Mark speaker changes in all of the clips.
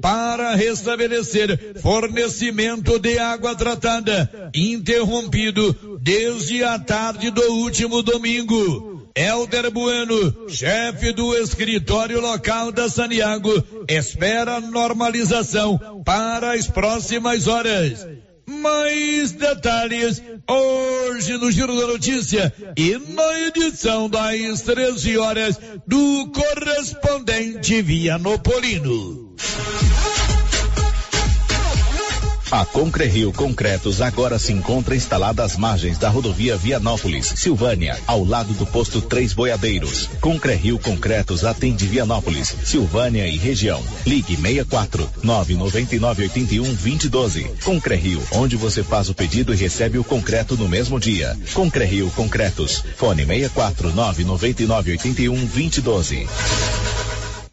Speaker 1: para restabelecer fornecimento de água tratada, interrompido desde a tarde do último domingo. Elder Bueno, chefe do escritório local da Saniago, espera normalização para as próximas horas. Mais detalhes hoje no Giro da Notícia e na edição das 13 horas do correspondente Vianopolino.
Speaker 2: A Concrerio Concretos agora se encontra instalada às margens da rodovia Vianópolis, Silvânia, ao lado do posto Três Boiadeiros. Concrerio Concretos atende Vianópolis, Silvânia e região. Ligue 64 999 81 2012. Concrerio, onde você faz o pedido e recebe o concreto no mesmo dia. Concrerio Concretos. Fone 64 999 81 2012.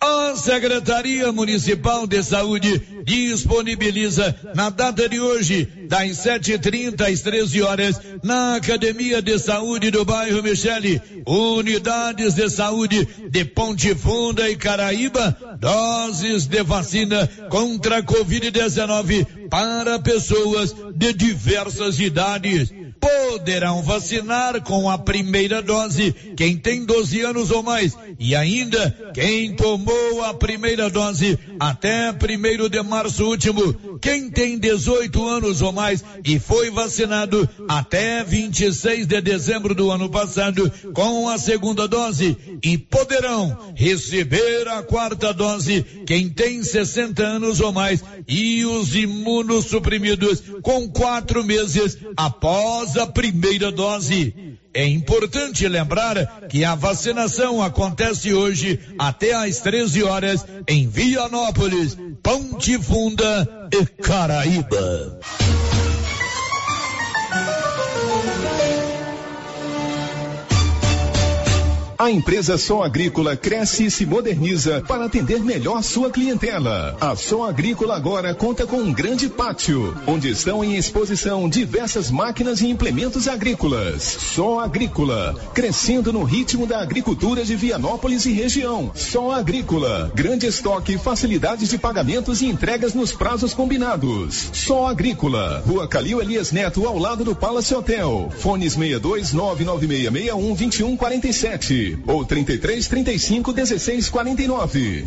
Speaker 1: A Secretaria Municipal de Saúde disponibiliza na data de hoje, das 7h30 às 13 horas, na Academia de Saúde do bairro Michele, unidades de saúde de Ponte Funda e Caraíba, doses de vacina contra a Covid-19 para pessoas de diversas idades poderão vacinar com a primeira dose quem tem 12 anos ou mais. E ainda quem tomou a primeira dose até primeiro de março último, quem tem 18 anos ou mais e foi vacinado até 26 de dezembro do ano passado com a segunda dose. E poderão receber a quarta dose quem tem 60 anos ou mais e os imunossuprimidos com quatro meses após a primeira dose. É importante lembrar que a vacinação acontece hoje até às 13 horas em Vianópolis, Ponte Funda e Caraíba.
Speaker 3: A empresa Som Agrícola cresce e se moderniza para atender melhor sua clientela. A Som Agrícola agora conta com um grande pátio, onde estão em exposição diversas máquinas e implementos agrícolas. Som Agrícola, crescendo no ritmo da agricultura de Vianópolis e região. Som Agrícola, grande estoque facilidades de pagamentos e entregas nos prazos combinados. Som Agrícola, Rua Calil Elias Neto, ao lado do Palace Hotel. Fones 62 99661 2147 ou 33 35 16 49.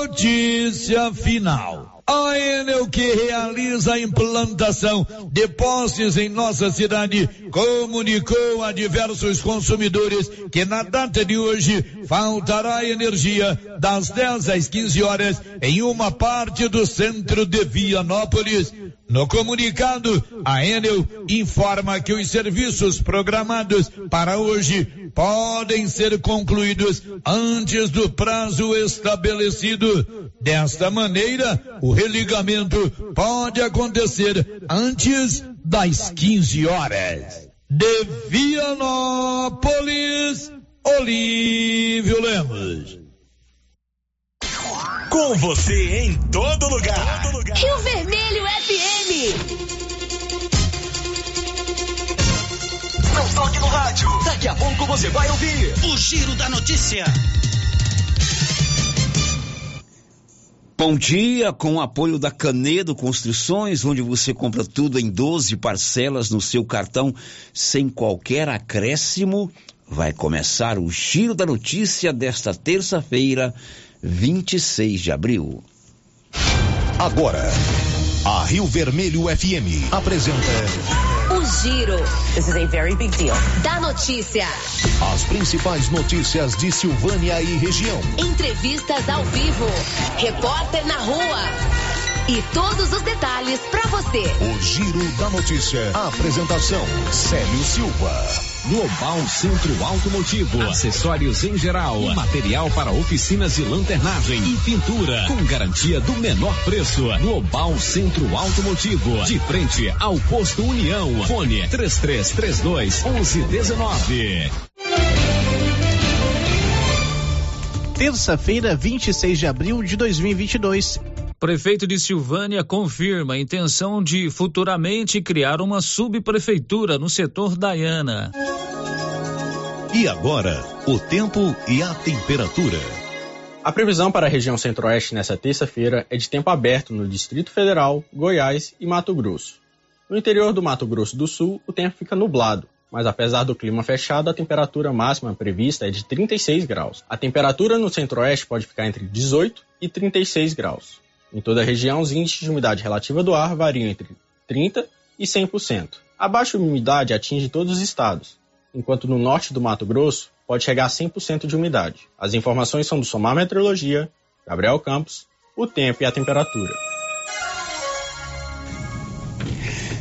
Speaker 1: Notícia final. A Enel que realiza a implantação de postes em nossa cidade comunicou a diversos consumidores que na data de hoje faltará energia das 10 às 15 horas em uma parte do centro de Vianópolis. No comunicado, a Enel informa que os serviços programados para hoje podem ser concluídos antes do prazo estabelecido. Desta maneira, o religamento pode acontecer antes das 15 horas. De Vianópolis, Olívio Lemos.
Speaker 4: Com você em todo lugar.
Speaker 5: Rio Vermelho FM.
Speaker 4: Não toque no rádio. Daqui a pouco você vai ouvir
Speaker 6: o Giro da Notícia.
Speaker 7: Bom dia, com o apoio da Canedo Construções, onde você compra tudo em 12 parcelas no seu cartão sem qualquer acréscimo. Vai começar o Giro da Notícia desta terça-feira, 26 de abril.
Speaker 2: Agora, a Rio Vermelho FM apresenta
Speaker 5: O Giro. This is a very big deal. Da notícia.
Speaker 2: as principais notícias de Silvânia e região.
Speaker 5: Entrevistas ao vivo. Repórter na rua. E todos os detalhes para você.
Speaker 2: O Giro da Notícia. A apresentação: Célio Silva.
Speaker 8: Global Centro Automotivo, acessórios em geral, material para oficinas de lanternagem e pintura, com garantia do menor preço. Global Centro Automotivo, de frente ao posto União. Fone 3332 1119.
Speaker 9: Terça-feira, 26 de abril de 2022.
Speaker 10: Prefeito de Silvânia confirma a intenção de futuramente criar uma subprefeitura no setor Daiana.
Speaker 6: E agora, o tempo e a temperatura.
Speaker 11: A previsão para a região centro-oeste nesta terça-feira é de tempo aberto no Distrito Federal, Goiás e Mato Grosso. No interior do Mato Grosso do Sul, o tempo fica nublado, mas apesar do clima fechado, a temperatura máxima prevista é de 36 graus. A temperatura no centro-oeste pode ficar entre 18 e 36 graus. Em toda a região, os índices de umidade relativa do ar variam entre 30 e 100%. A baixa umidade atinge todos os estados, enquanto no norte do Mato Grosso pode chegar a 100% de umidade. As informações são do Somar Meteorologia, Gabriel Campos, o tempo e a temperatura.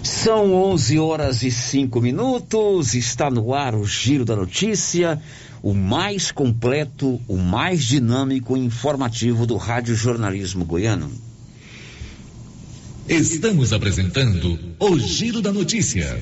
Speaker 7: São 11 horas e 5 minutos, está no ar o Giro da Notícia, o mais completo, o mais dinâmico e informativo do Rádio Jornalismo Goiano.
Speaker 6: Estamos apresentando o Giro da Notícia.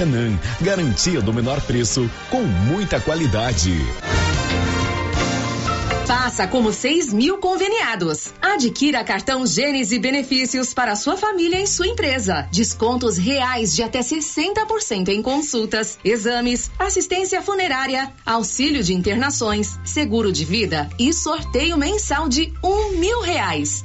Speaker 3: Maracanã. Garantia do menor preço com muita qualidade.
Speaker 12: Faça como 6 mil conveniados. Adquira cartão Gênesis benefícios para sua família e sua empresa. Descontos reais de até 60% em consultas, exames, assistência funerária, auxílio de internações, seguro de vida e sorteio mensal de um mil reais.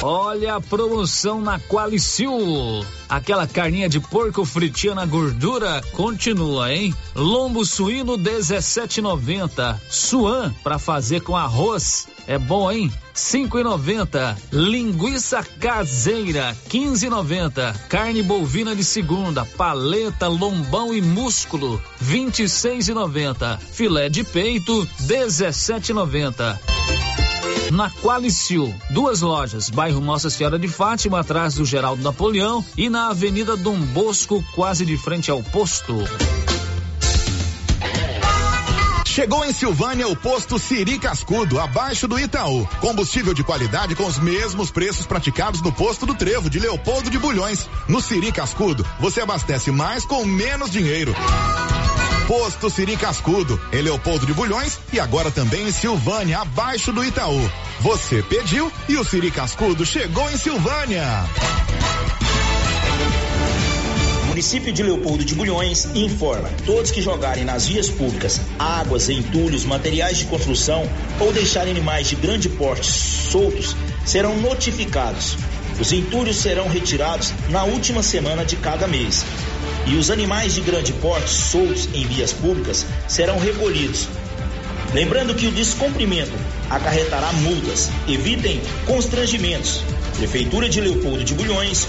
Speaker 10: Olha a promoção na Qualicil. Aquela carninha de porco fritinha na gordura continua, hein? Lombo suíno 17,90. Suan para fazer com arroz. É bom, hein? 5,90. Linguiça caseira 15,90. Carne bovina de segunda, paleta, lombão e músculo 26,90. Filé de peito 17,90 na Qualicil. Duas lojas, bairro Nossa Senhora de Fátima, atrás do Geraldo Napoleão e na Avenida Dom Bosco, quase de frente ao posto.
Speaker 13: Chegou em Silvânia o posto Siri Cascudo, abaixo do Itaú. Combustível de qualidade com os mesmos preços praticados no posto do Trevo de Leopoldo de Bulhões. No Siri Cascudo, você abastece mais com menos dinheiro.
Speaker 14: Posto Siri Cascudo, em Leopoldo de Bulhões e agora também em Silvânia, abaixo do Itaú. Você pediu e o Siri Cascudo chegou em Silvânia.
Speaker 15: município de Leopoldo de Bulhões informa: todos que jogarem nas vias públicas águas, entulhos, materiais de construção ou deixarem animais de grande porte soltos serão notificados. Os entulhos serão retirados na última semana de cada mês. E os animais de grande porte soltos em vias públicas serão recolhidos. Lembrando que o descumprimento acarretará multas. Evitem constrangimentos. Prefeitura de Leopoldo de Bulhões,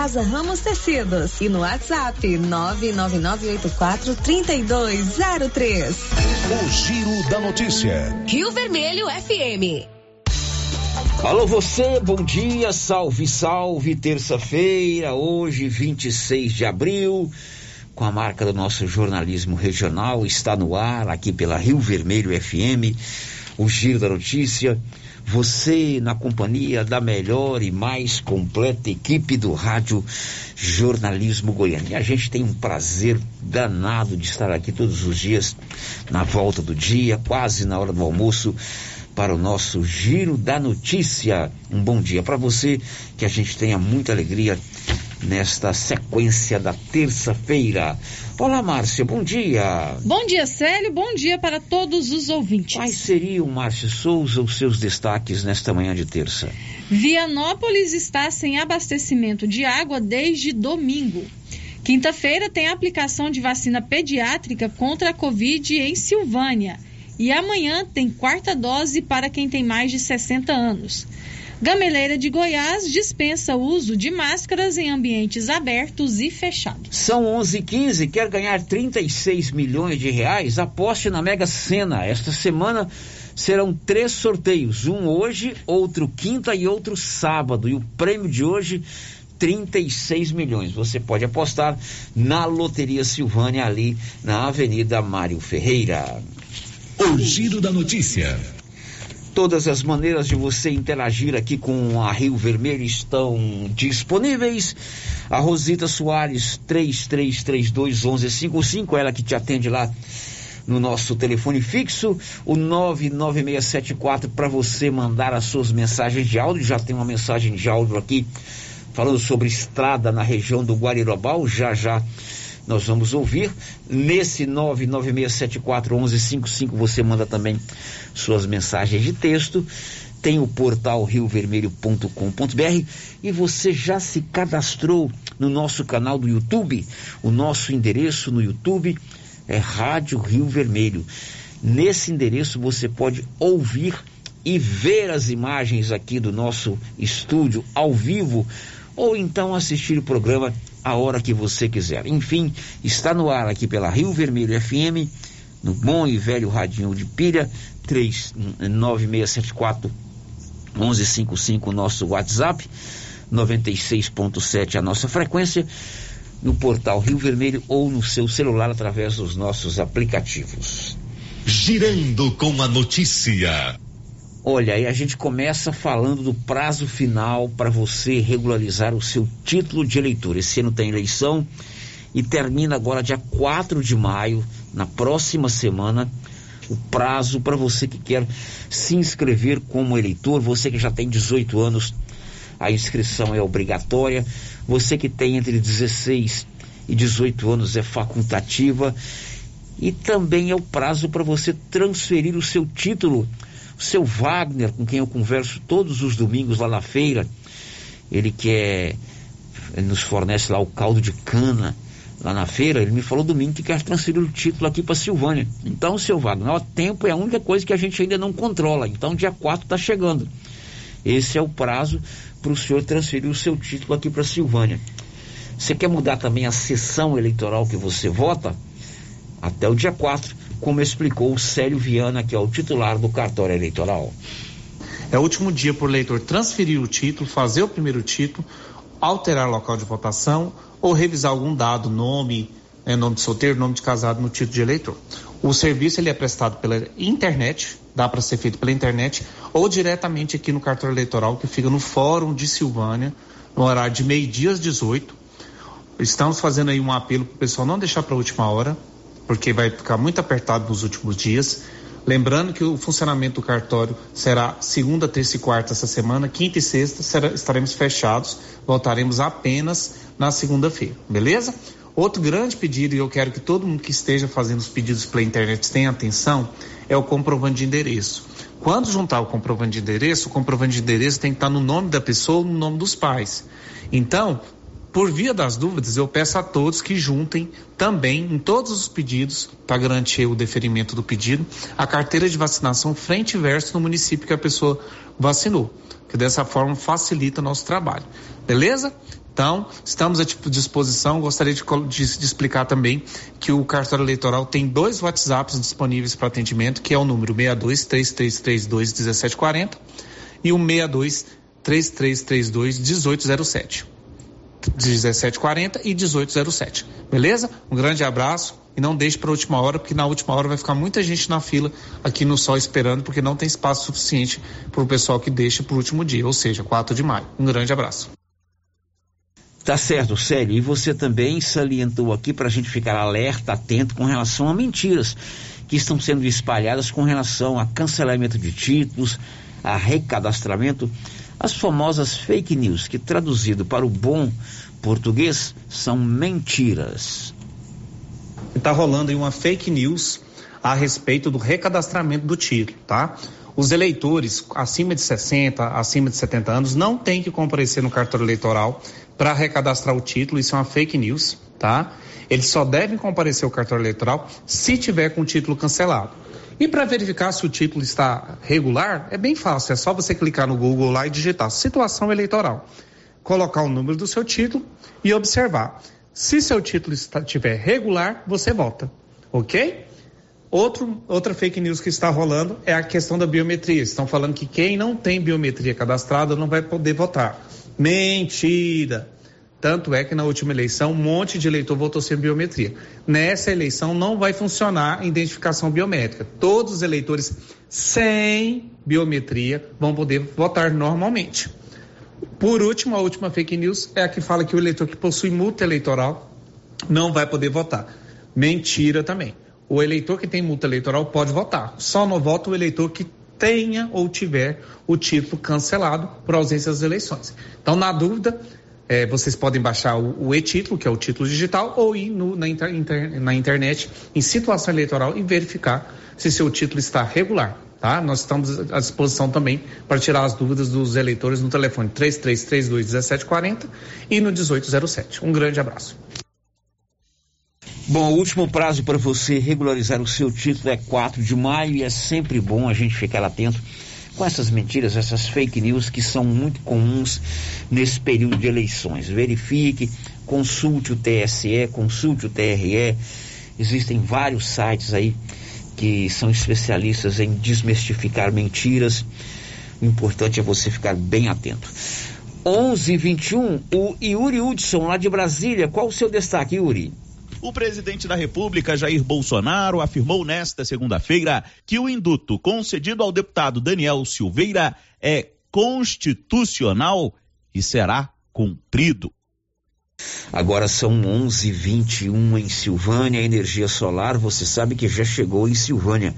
Speaker 5: Casa Ramos Tecidos e no WhatsApp 999843203.
Speaker 12: O Giro da Notícia.
Speaker 5: Rio Vermelho FM.
Speaker 7: Alô você, bom dia, salve, salve, terça-feira, hoje 26 de abril, com a marca do nosso jornalismo regional, está no ar aqui pela Rio Vermelho FM, o Giro da Notícia. Você na companhia da melhor e mais completa equipe do Rádio Jornalismo Goiano. E a gente tem um prazer danado de estar aqui todos os dias, na volta do dia, quase na hora do almoço, para o nosso Giro da Notícia. Um bom dia para você, que a gente tenha muita alegria nesta sequência da terça-feira. Olá, Márcia, bom dia.
Speaker 16: Bom dia, Célio, bom dia para todos os ouvintes.
Speaker 7: Quais seriam, Márcia Souza, os seus destaques nesta manhã de terça?
Speaker 16: Vianópolis está sem abastecimento de água desde domingo. Quinta-feira tem a aplicação de vacina pediátrica contra a Covid em Silvânia. E amanhã tem quarta dose para quem tem mais de 60 anos. Gameleira de Goiás dispensa o uso de máscaras em ambientes abertos e fechados.
Speaker 7: São 11:15. Quer ganhar 36 milhões de reais? Aposte na Mega Sena. Esta semana serão três sorteios: um hoje, outro quinta e outro sábado. E o prêmio de hoje 36 milhões. Você pode apostar na Loteria Silvânia ali na Avenida Mário Ferreira.
Speaker 17: O giro da notícia.
Speaker 7: Todas as maneiras de você interagir aqui com a Rio Vermelho estão disponíveis. A Rosita Soares, 3332-1155, ela que te atende lá no nosso telefone fixo, o 99674 para você mandar as suas mensagens de áudio. Já tem uma mensagem de áudio aqui falando sobre estrada na região do Guarirobal, já já nós vamos ouvir. Nesse 996741155 você manda também suas mensagens de texto. Tem o portal riovermelho.com.br e você já se cadastrou no nosso canal do YouTube. O nosso endereço no YouTube é Rádio Rio Vermelho. Nesse endereço você pode ouvir e ver as imagens aqui do nosso estúdio ao vivo ou então assistir o programa a hora que você quiser. Enfim, está no ar aqui pela Rio Vermelho FM, no bom e velho radinho de pilha, 39674 1155 nosso WhatsApp, 96.7 a nossa frequência, no portal Rio Vermelho ou no seu celular através dos nossos aplicativos.
Speaker 17: Girando com a notícia.
Speaker 7: Olha, aí a gente começa falando do prazo final para você regularizar o seu título de eleitor. Esse ano tem eleição e termina agora dia 4 de maio, na próxima semana, o prazo para você que quer se inscrever como eleitor, você que já tem 18 anos, a inscrição é obrigatória. Você que tem entre 16 e 18 anos é facultativa. E também é o prazo para você transferir o seu título o seu Wagner, com quem eu converso todos os domingos lá na feira, ele que é, nos fornece lá o caldo de cana lá na feira, ele me falou domingo que quer transferir o título aqui para Silvânia. Então, seu Wagner, o tempo é a única coisa que a gente ainda não controla. Então, dia 4 está chegando. Esse é o prazo para o senhor transferir o seu título aqui para Silvânia. Você quer mudar também a sessão eleitoral que você vota? Até o dia 4 como explicou o Célio Viana, que é o titular do cartório eleitoral.
Speaker 18: É o último dia para o eleitor transferir o título, fazer o primeiro título, alterar o local de votação ou revisar algum dado, nome, né, nome de solteiro, nome de casado no título de eleitor. O serviço ele é prestado pela internet, dá para ser feito pela internet ou diretamente aqui no cartório eleitoral que fica no Fórum de Silvânia, no horário de meio-dia às 18. Estamos fazendo aí um apelo para o pessoal não deixar para a última hora, porque vai ficar muito apertado nos últimos dias. Lembrando que o funcionamento do cartório será segunda, terça e quarta essa semana, quinta e sexta será, estaremos fechados, voltaremos apenas na segunda-feira, beleza? Outro grande pedido, e eu quero que todo mundo que esteja fazendo os pedidos pela internet tenha atenção, é o comprovante de endereço. Quando juntar o comprovante de endereço, o comprovante de endereço tem que estar no nome da pessoa ou no nome dos pais. Então, por via das dúvidas, eu peço a todos que juntem também em todos os pedidos, para garantir o deferimento do pedido, a carteira de vacinação frente e verso no município que a pessoa vacinou, que dessa forma facilita o nosso trabalho. Beleza? Então, estamos à disposição. Gostaria de, de, de, explicar também que o cartório eleitoral tem dois WhatsApps disponíveis para atendimento, que é o número 62 3332 1740 e o 62 3332 1807. 1740 e 1807. Beleza? Um grande abraço e não deixe para última hora, porque na última hora vai ficar muita gente na fila aqui no sol esperando, porque não tem espaço suficiente para o pessoal que deixa para o último dia, ou seja, 4 de maio. Um grande abraço.
Speaker 7: Tá certo, Célio. E você também salientou aqui para a gente ficar alerta, atento com relação a mentiras que estão sendo espalhadas com relação a cancelamento de títulos, a recadastramento as famosas fake news, que traduzido para o bom português são mentiras.
Speaker 18: Está rolando aí uma fake news a respeito do recadastramento do título, tá? Os eleitores acima de 60, acima de 70 anos não têm que comparecer no cartório eleitoral para recadastrar o título, isso é uma fake news, tá? Eles só devem comparecer ao cartório eleitoral se tiver com o título cancelado. E para verificar se o título está regular, é bem fácil, é só você clicar no Google lá e digitar situação eleitoral, colocar o número do seu título e observar. Se seu título estiver regular, você vota, ok? Outro, outra fake news que está rolando é a questão da biometria. Estão falando que quem não tem biometria cadastrada não vai poder votar. Mentira! Tanto é que na última eleição um monte de eleitor votou sem biometria. Nessa eleição não vai funcionar a identificação biométrica. Todos os eleitores sem biometria vão poder votar normalmente. Por último, a última fake news é a que fala que o eleitor que possui multa eleitoral não vai poder votar. Mentira também. O eleitor que tem multa eleitoral pode votar. Só não vota o eleitor que tenha ou tiver o título cancelado por ausência das eleições. Então, na dúvida, é, vocês podem baixar o, o e-título, que é o título digital, ou ir no, na, inter, na internet em situação eleitoral e verificar se seu título está regular. Tá? Nós estamos à disposição também para tirar as dúvidas dos eleitores no telefone 3332 1740 e no 1807. Um grande abraço.
Speaker 7: Bom, o último prazo para você regularizar o seu título é 4 de maio e é sempre bom a gente ficar atento com essas mentiras, essas fake news que são muito comuns nesse período de eleições. Verifique, consulte o TSE, consulte o TRE. Existem vários sites aí que são especialistas em desmistificar mentiras. O importante é você ficar bem atento. 11:21 o Yuri Hudson lá de Brasília. Qual o seu destaque, Yuri?
Speaker 19: O presidente da República, Jair Bolsonaro, afirmou nesta segunda-feira que o induto concedido ao deputado Daniel Silveira é constitucional e será cumprido.
Speaker 7: Agora são 11:21 em Silvânia, energia solar, você sabe que já chegou em Silvânia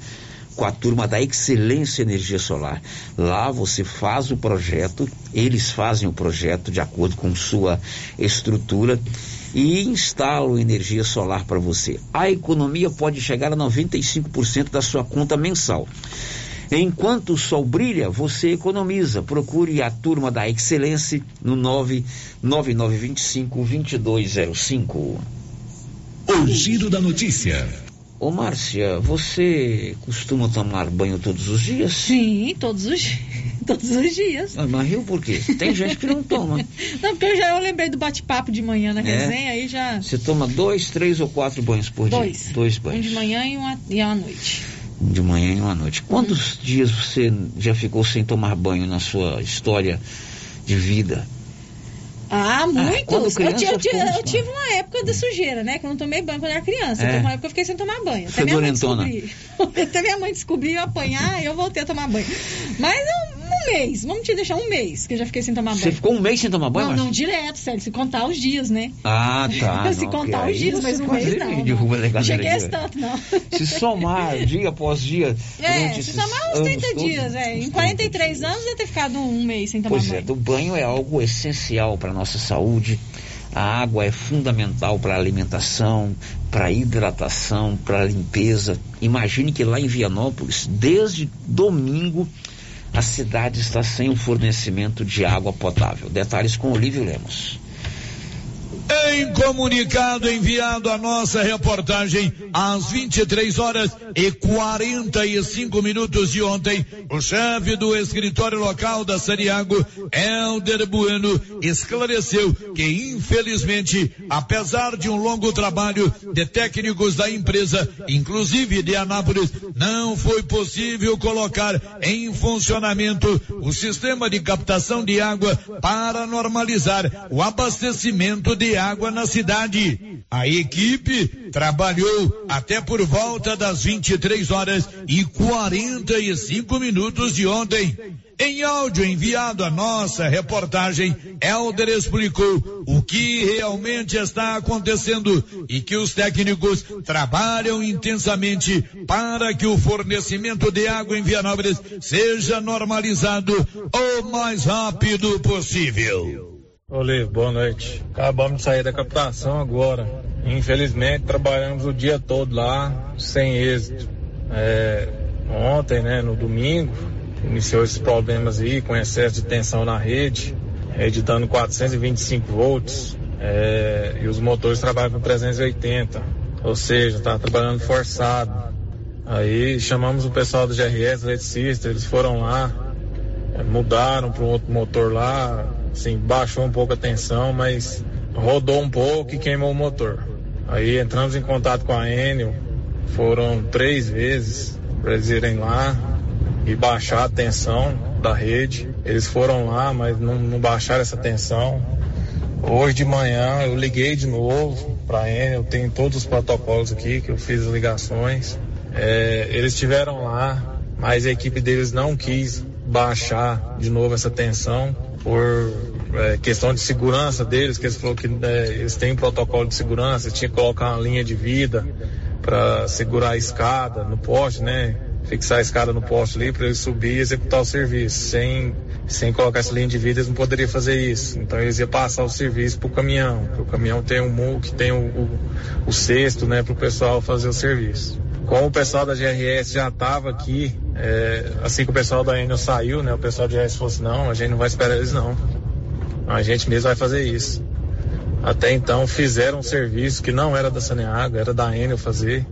Speaker 7: com a turma da Excelência Energia Solar. Lá você faz o projeto, eles fazem o projeto de acordo com sua estrutura e instalam energia solar para você. A economia pode chegar a 95% da sua conta mensal. Enquanto o sol brilha, você economiza. Procure a turma da Excelência no 99925 2205.
Speaker 17: O giro da notícia.
Speaker 7: Ô Márcia, você costuma tomar banho todos os dias?
Speaker 16: Sim, todos os dias. Todos os dias.
Speaker 7: Mas, mas riu por quê? Tem gente que não toma.
Speaker 16: não, porque eu já eu lembrei do bate-papo de manhã na é? resenha, aí já.
Speaker 7: Você toma dois, três ou quatro banhos por
Speaker 16: dois.
Speaker 7: dia?
Speaker 16: Dois. banhos. Um de manhã e, uma, e à noite.
Speaker 7: De manhã e uma noite. Quantos hum. dias você já ficou sem tomar banho na sua história de vida?
Speaker 16: Ah, muitos. Ah, eu, eu, eu, eu, tive uma época de sujeira, né? Que eu não tomei banho quando era criança. É. Então, uma época eu fiquei sem tomar banho. Até minha mãe descobrir. Até minha mãe descobrir, eu apanhar, eu voltei a tomar banho. Mas eu um mês. Vamos te deixar um mês, que eu já fiquei sem tomar banho.
Speaker 7: Você ficou um mês sem tomar banho?
Speaker 16: Não, não direto, sério. Se contar os dias, né?
Speaker 7: Ah, tá.
Speaker 16: se não, contar os dias, mas um mês não. Não cheguei a tanto, não.
Speaker 7: Se somar dia após dia.
Speaker 16: É, se somar uns 30 dias, é. Em 43 dias. anos eu ter ficado um mês sem tomar
Speaker 7: pois
Speaker 16: banho.
Speaker 7: Pois é, o banho é algo essencial para nossa saúde. A água é fundamental para a alimentação, para a hidratação, para a limpeza. Imagine que lá em Vianópolis, desde domingo, a cidade está sem o fornecimento de água potável. Detalhes com Olívio Lemos.
Speaker 1: Em comunicado enviado à nossa reportagem às 23 horas e 45 minutos de ontem, o chefe do escritório local da Sariago, Helder Bueno, esclareceu que infelizmente, apesar de um longo trabalho de técnicos da empresa, inclusive de Anápolis, não foi possível colocar em funcionamento o sistema de captação de água para normalizar o abastecimento de água na cidade. A equipe trabalhou até por volta das 23 horas e 45 minutos de ontem. Em áudio enviado à nossa reportagem, Helder explicou o que realmente está acontecendo e que os técnicos trabalham intensamente para que o fornecimento de água em Vianópolis seja normalizado o mais rápido possível.
Speaker 20: Olê, boa noite. Acabamos de sair da captação agora. Infelizmente, trabalhamos o dia todo lá, sem êxito. É, ontem, né, no domingo, iniciou esses problemas aí com excesso de tensão na rede, dando 425 volts, é, e os motores trabalham com 380, ou seja, está trabalhando forçado. Aí chamamos o pessoal do GRS, eletricista, eles foram lá, é, mudaram para um outro motor lá, assim, baixou um pouco a tensão, mas rodou um pouco e queimou o motor. Aí entramos em contato com a Enel, foram três vezes para eles irem lá e baixar a tensão da rede. Eles foram lá, mas não, não baixaram essa tensão. Hoje de manhã eu liguei de novo para a Enel, tenho todos os protocolos aqui que eu fiz as ligações. É, eles estiveram lá, mas a equipe deles não quis baixar de novo essa tensão por é, questão de segurança deles, que eles falaram que é, eles têm um protocolo de segurança, tinha que colocar uma linha de vida para segurar a escada no poste, né? Fixar a escada no poste ali para eles subir e executar o serviço. Sem, sem colocar essa linha de vida, eles não poderiam fazer isso. Então eles iam passar o serviço para o caminhão, o caminhão tem um MUC, tem o, o, o cesto, né, para o pessoal fazer o serviço. Como o pessoal da GRS já estava aqui, é, assim que o pessoal da Enel saiu, né, o pessoal da GRS falou assim, não, a gente não vai esperar eles não. A gente mesmo vai fazer isso. Até então fizeram um serviço que não era da Saneago, era da Enel fazer.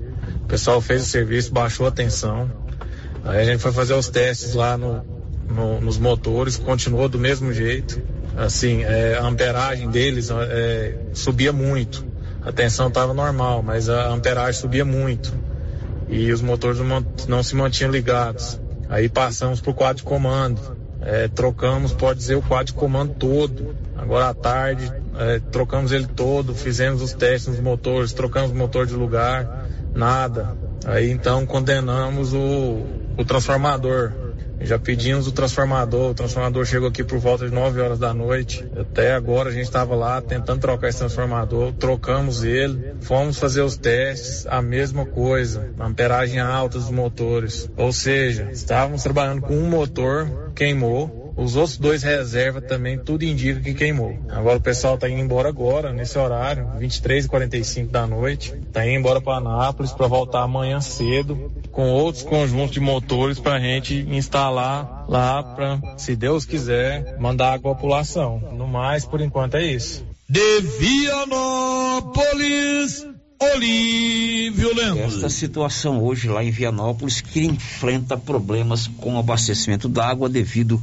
Speaker 20: O pessoal fez o serviço, baixou a tensão. Aí a gente foi fazer os testes lá no, no, nos motores, continuou do mesmo jeito. Assim, é, a amperagem deles é, subia muito. A tensão estava normal, mas a amperagem subia muito. E os motores não, não se mantinham ligados. Aí passamos para o quadro de comando. É, trocamos, pode dizer, o quadro de comando todo. Agora à tarde, é, trocamos ele todo, fizemos os testes nos motores, trocamos o motor de lugar, nada. Aí então condenamos o, o transformador. Já pedimos o transformador, o transformador chegou aqui por volta de 9 horas da noite. Até agora a gente estava lá tentando trocar esse transformador, trocamos ele, fomos fazer os testes, a mesma coisa, amperagem alta dos motores. Ou seja, estávamos trabalhando com um motor, queimou, os outros dois reserva também, tudo indica que queimou. Agora o pessoal tá indo embora agora, nesse horário, 23 e 45 da noite. Tá indo embora para Anápolis para voltar amanhã cedo com outros conjuntos de motores para a gente instalar lá para, se Deus quiser, mandar a população. No mais, por enquanto é isso.
Speaker 1: De Vianópolis, Olívio Lemos.
Speaker 7: Esta situação hoje lá em Vianópolis que enfrenta problemas com abastecimento d'água devido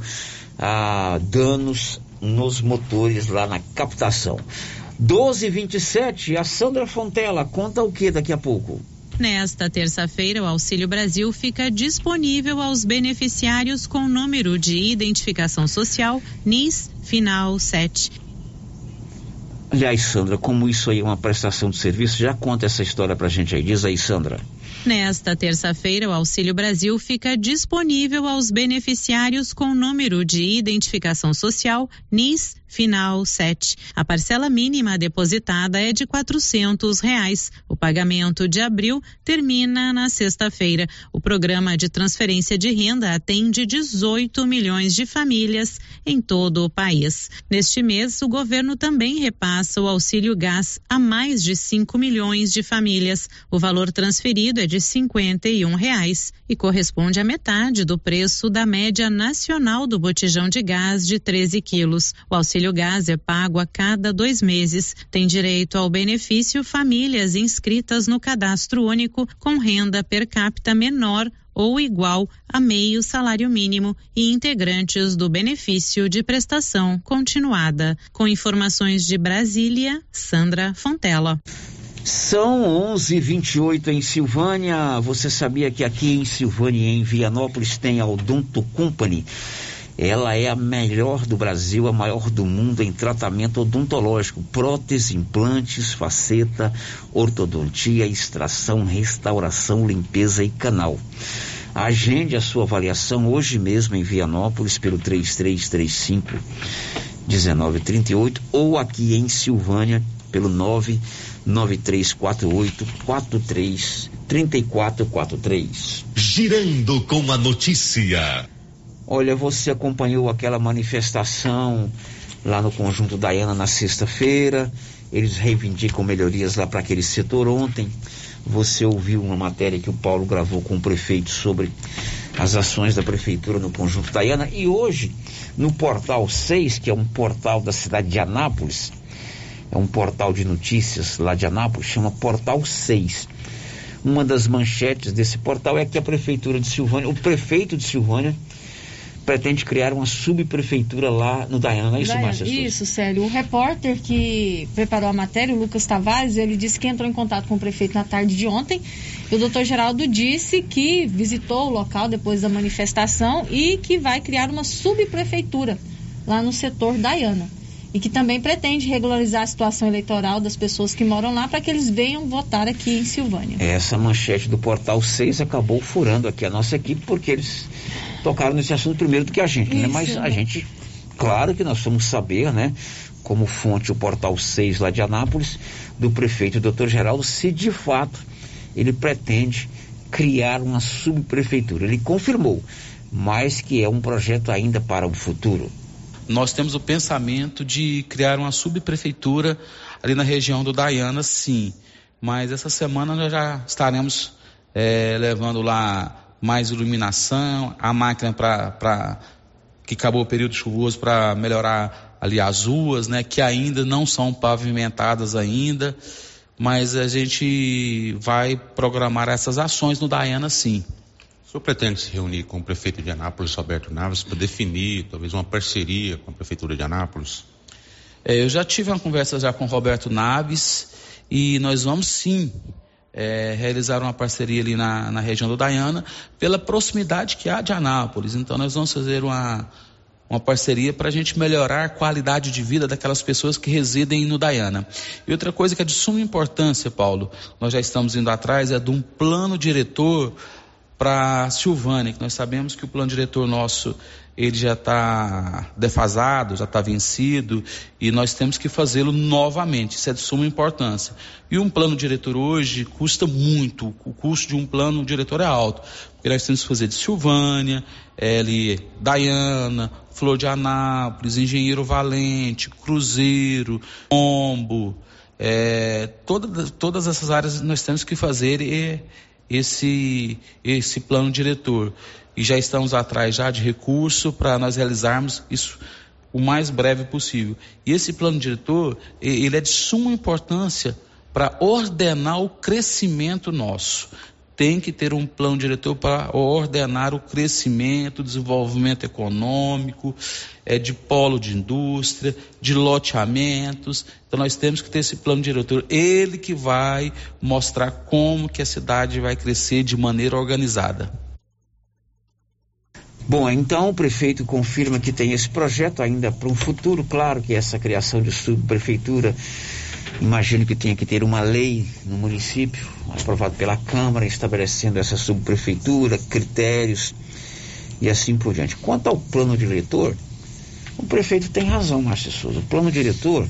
Speaker 7: a danos nos motores lá na captação. 1227, a Sandra Fontela conta o que daqui a pouco?
Speaker 21: Nesta terça-feira, o Auxílio Brasil fica disponível aos beneficiários com número de identificação social NIS final 7.
Speaker 7: Aliás, Sandra, como isso aí é uma prestação de serviço, já conta essa história pra gente aí. Diz aí, Sandra.
Speaker 21: Nesta terça-feira, o Auxílio Brasil fica disponível aos beneficiários com número de identificação social NIS final 7. A parcela mínima depositada é de quatrocentos reais. O pagamento de abril termina na sexta-feira. O programa de transferência de renda atende 18 milhões de famílias em todo o país. Neste mês, o governo também repassa o auxílio gás a mais de 5 milhões de famílias. O valor transferido é de 51 reais e corresponde à metade do preço da média nacional do botijão de gás de 13 quilos. O auxílio gás é pago a cada dois meses. Tem direito ao benefício famílias inscritas no cadastro único com renda per capita menor ou igual a meio salário mínimo e integrantes do benefício de prestação continuada. Com informações de Brasília, Sandra Fontela.
Speaker 7: São 11:28 em Silvânia. Você sabia que aqui em Silvânia, em Vianópolis, tem a Odonto Company? Ela é a melhor do Brasil, a maior do mundo em tratamento odontológico, prótese, implantes, faceta, ortodontia, extração, restauração, limpeza e canal. Agende a sua avaliação hoje mesmo em Vianópolis pelo 3335 1938 ou aqui em Silvânia pelo 99348 43 3443.
Speaker 12: Girando com a notícia.
Speaker 7: Olha, você acompanhou aquela manifestação lá no Conjunto Daiana na sexta-feira. Eles reivindicam melhorias lá para aquele setor ontem. Você ouviu uma matéria que o Paulo gravou com o prefeito sobre as ações da prefeitura no conjunto Taiana e hoje no portal 6, que é um portal da cidade de Anápolis, é um portal de notícias lá de Anápolis, chama Portal 6. Uma das manchetes desse portal é que a prefeitura de Silvânia, o prefeito de Silvânia pretende criar uma subprefeitura lá no Dayana, não é isso,
Speaker 16: Daiana,
Speaker 7: Márcia?
Speaker 16: Isso, Célio. O repórter que preparou a matéria, o Lucas Tavares, ele disse que entrou em contato com o prefeito na tarde de ontem. E o doutor Geraldo disse que visitou o local depois da manifestação e que vai criar uma subprefeitura lá no setor Dayana. E que também pretende regularizar a situação eleitoral das pessoas que moram lá para que eles venham votar aqui em Silvânia.
Speaker 7: Essa manchete do Portal 6 acabou furando aqui a nossa equipe porque eles tocaram nesse assunto primeiro do que a gente, né?
Speaker 16: Isso,
Speaker 7: Mas a
Speaker 16: né?
Speaker 7: gente, claro que nós vamos saber, né? Como fonte o Portal 6 lá de Anápolis, do prefeito Dr. Geraldo, se de fato ele pretende criar uma subprefeitura. Ele confirmou, mas que é um projeto ainda para o futuro.
Speaker 22: Nós temos o pensamento de criar uma subprefeitura ali na região do Dayana, sim. Mas essa semana nós já estaremos eh, levando lá mais iluminação, a máquina para que acabou o período chuvoso para melhorar ali as ruas, né, que ainda não são pavimentadas ainda, mas a gente vai programar essas ações no Dayana, sim.
Speaker 23: O senhor pretende se reunir com o prefeito de Anápolis, Roberto Naves, para definir talvez uma parceria com a prefeitura de Anápolis?
Speaker 22: É, eu já tive uma conversa já com o Roberto Naves e nós vamos sim é, realizar uma parceria ali na, na região do Dayana pela proximidade que há de Anápolis. Então nós vamos fazer uma, uma parceria para a gente melhorar a qualidade de vida daquelas pessoas que residem no Dayana. E outra coisa que é de suma importância, Paulo, nós já estamos indo atrás, é de um plano diretor para Silvânia, que nós sabemos que o plano diretor nosso ele já está defasado, já está vencido e nós temos que fazê-lo novamente. Isso é de suma importância. E um plano diretor hoje custa muito. O custo de um plano diretor é alto, porque nós temos que fazer de Silvânia, é, ali Dayana, Flor de Anápolis, Engenheiro Valente, Cruzeiro, Ombo, é, toda, todas essas áreas nós temos que fazer e, esse, esse plano diretor. E já estamos atrás já de recurso para nós realizarmos isso o mais breve possível. E esse plano diretor, ele é de suma importância para ordenar o crescimento nosso. Tem que ter um plano diretor para ordenar o crescimento, desenvolvimento econômico, é, de polo de indústria, de loteamentos. Então nós temos que ter esse plano diretor. Ele que vai mostrar como que a cidade vai crescer de maneira organizada.
Speaker 7: Bom, então o prefeito confirma que tem esse projeto ainda para um futuro, claro que essa criação de subprefeitura, imagino que tenha que ter uma lei no município, aprovada pela Câmara, estabelecendo essa subprefeitura, critérios e assim por diante. Quanto ao plano diretor, o prefeito tem razão, Márcio Souza. O plano diretor,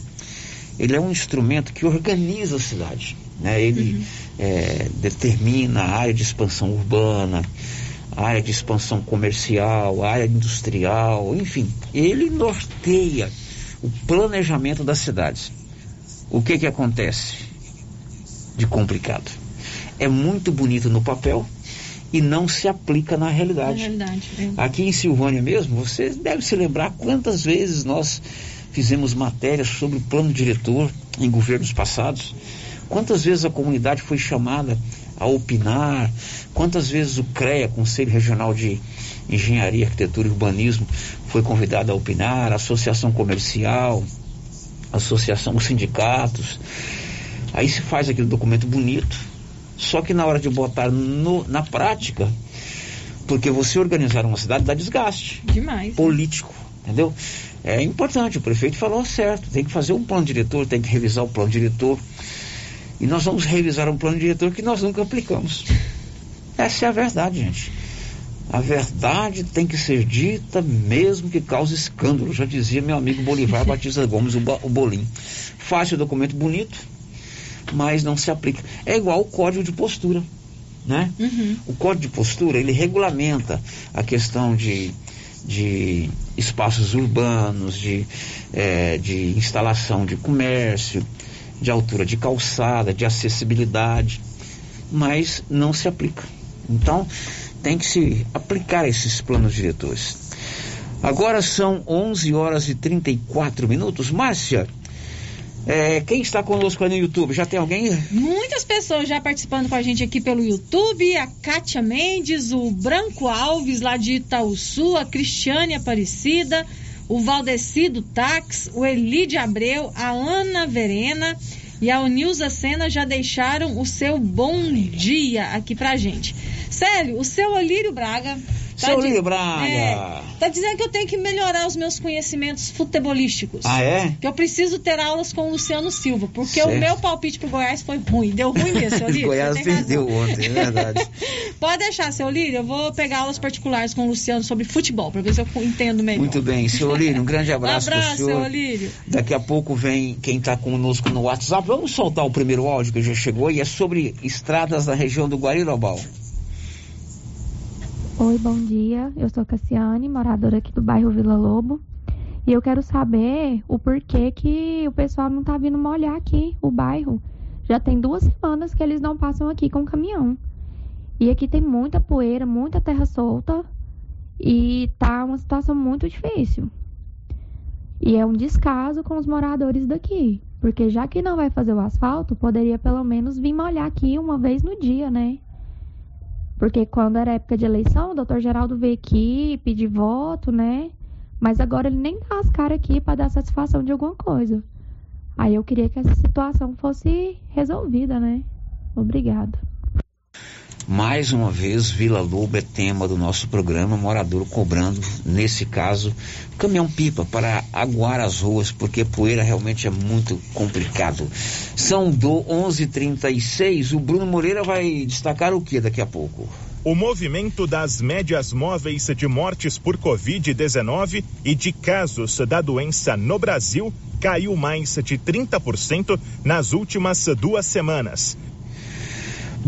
Speaker 7: ele é um instrumento que organiza a cidade, né? Ele eh, determina a área de expansão urbana, a área de expansão comercial, a área industrial, enfim, ele norteia o planejamento das cidades. O que que acontece de complicado? É muito bonito no papel e não se aplica na
Speaker 16: Na
Speaker 7: realidade.
Speaker 16: realidade. é.
Speaker 7: Aqui em Silvânia mesmo, você deve se lembrar quantas vezes nós fizemos matérias sobre o plano diretor em governos passados. Quantas vezes a comunidade foi chamada a opinar, quantas vezes o CREA, Conselho Regional de Engenharia, Arquitetura e Urbanismo, foi convidado a opinar, a Associação Comercial, Associação, os sindicatos. Aí se faz aquele documento bonito, só que na hora de botar no- na prática, porque você organizar uma cidade dá desgaste
Speaker 16: Demais.
Speaker 7: político, entendeu? É importante, o prefeito falou certo, tem que fazer um plano diretor, tem que revisar o plano diretor. E nós vamos revisar um plano diretor que nós nunca aplicamos. Essa é a verdade, gente. A verdade tem que ser dita mesmo que cause escândalo, já dizia meu amigo Bolivar Batista Gomes, o, o Bolim. O documento bonito, mas não se aplica. É igual o código de postura, né? O código de postura, ele regulamenta a questão de, de espaços urbanos, de, eh, de instalação de comércio, de altura de calçada, de acessibilidade. mas não se aplica. Então, tem que se aplicar esses planos diretores. Agora são 11 horas e 34 minutos. Márcia, é, quem está conosco aí no YouTube? Já tem alguém?
Speaker 16: Muitas pessoas já participando com a gente aqui pelo YouTube. A Kátia Mendes, o Branco Alves, lá de Itaúsu, a Cristiane Aparecida, o Valdecido Tax, o Elide Abreu, a Ana Verena e a Nilza Sena já deixaram o seu bom dia aqui pra gente. Célio, o seu Olírio Braga
Speaker 7: Tá Seu Lírio Braga.
Speaker 16: É, tá dizendo que eu tenho que melhorar os meus conhecimentos futebolísticos.
Speaker 7: Ah, é?
Speaker 16: Que eu preciso ter aulas com o Luciano Silva, porque certo. o meu palpite pro Goiás foi ruim. Deu ruim mesmo, seu Lírio.
Speaker 7: Goiás perdeu ontem, é verdade.
Speaker 16: Pode deixar, seu Lírio, eu vou pegar aulas particulares com o Luciano sobre futebol, para ver se eu entendo melhor.
Speaker 7: Muito bem, seu Lírio, um grande abraço,
Speaker 16: um abraço seu Lírio.
Speaker 7: Daqui a pouco vem quem está conosco no WhatsApp. Vamos soltar o primeiro áudio que já chegou e é sobre estradas da região do Guarirobal.
Speaker 24: Oi, bom dia. Eu sou Cassiane, moradora aqui do bairro Vila Lobo. E eu quero saber o porquê que o pessoal não tá vindo molhar aqui o bairro. Já tem duas semanas que eles não passam aqui com caminhão. E aqui tem muita poeira, muita terra solta. E tá uma situação muito difícil. E é um descaso com os moradores daqui. Porque já que não vai fazer o asfalto, poderia pelo menos vir molhar aqui uma vez no dia, né? Porque quando era época de eleição, o doutor Geraldo veio aqui pedir voto, né? Mas agora ele nem dá as caras aqui para dar satisfação de alguma coisa. Aí eu queria que essa situação fosse resolvida, né? Obrigada.
Speaker 7: Mais uma vez, Vila Lobo é tema do nosso programa, morador cobrando, nesse caso, caminhão-pipa para aguar as ruas, porque poeira realmente é muito complicado. São do 11:36. O Bruno Moreira vai destacar o que daqui a pouco?
Speaker 25: O movimento das médias móveis de mortes por Covid-19 e de casos da doença no Brasil caiu mais de 30% nas últimas duas semanas.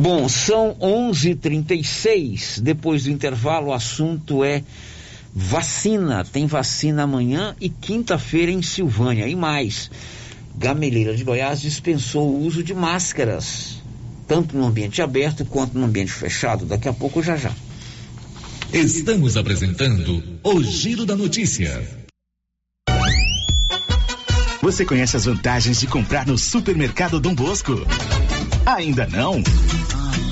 Speaker 7: Bom, são 11:36. Depois do intervalo, o assunto é vacina. Tem vacina amanhã e quinta-feira em Silvânia. E mais, Gameleira de Goiás dispensou o uso de máscaras, tanto no ambiente aberto quanto no ambiente fechado. Daqui a pouco já já.
Speaker 17: Estamos apresentando o Giro da Notícia.
Speaker 26: Você conhece as vantagens de comprar no Supermercado Dom Bosco? Ainda não?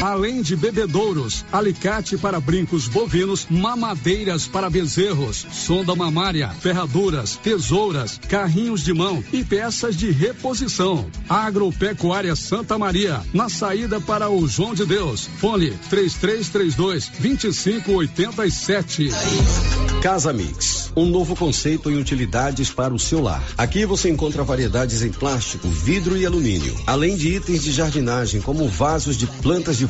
Speaker 27: Além de bebedouros, alicate para brincos bovinos, mamadeiras para bezerros, sonda mamária, ferraduras, tesouras, carrinhos de mão e peças de reposição. Agropecuária Santa Maria, na saída para o João de Deus. Fone 3332 2587.
Speaker 28: Casa Mix, um novo conceito em utilidades para o seu lar. Aqui você encontra variedades em plástico, vidro e alumínio, além de itens de jardinagem como vasos de plantas de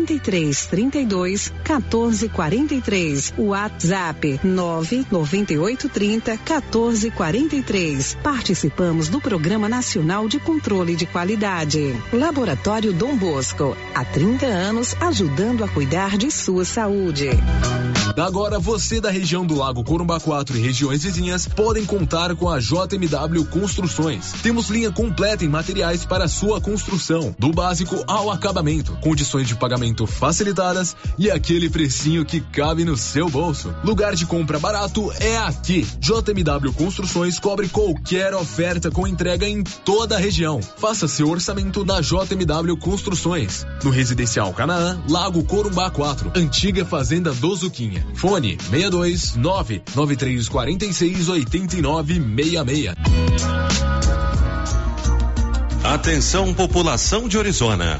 Speaker 29: 33 32 14 43. WhatsApp 9 98 30 14 43. Participamos do Programa Nacional de Controle de Qualidade. Laboratório Dom Bosco, há 30 anos ajudando a cuidar de sua saúde.
Speaker 30: Agora você da região do Lago Corumbá 4 e regiões vizinhas podem contar com a JMW Construções. Temos linha completa em materiais para sua construção, do básico ao acabamento, condições de pagamento facilitadas e aquele precinho que cabe no seu bolso. Lugar de compra barato é aqui. JMW Construções cobre qualquer oferta com entrega em toda a região. Faça seu orçamento na JMW Construções. No Residencial Canaã, Lago Corumbá 4, antiga Fazenda do Zuquinha. Fone 62 99346 8966.
Speaker 31: Atenção população de Orizona.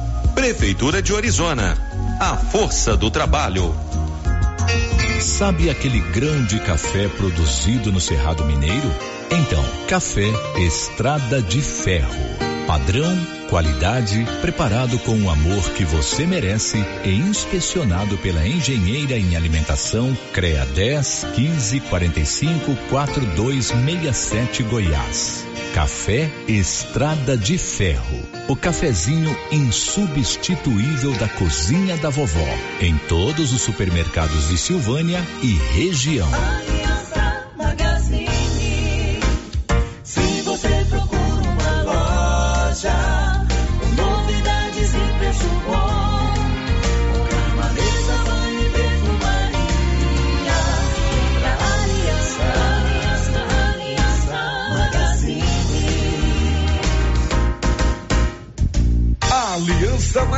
Speaker 31: Prefeitura de Orizona. A força do trabalho.
Speaker 3: Sabe aquele grande café produzido no Cerrado Mineiro? Então, café Estrada de Ferro. Padrão, qualidade, preparado com o amor que você merece e inspecionado pela engenheira em alimentação CREA 10 15 45 4267 Goiás. Café Estrada de Ferro. O cafezinho insubstituível da cozinha da vovó. Em todos os supermercados de Silvânia e região.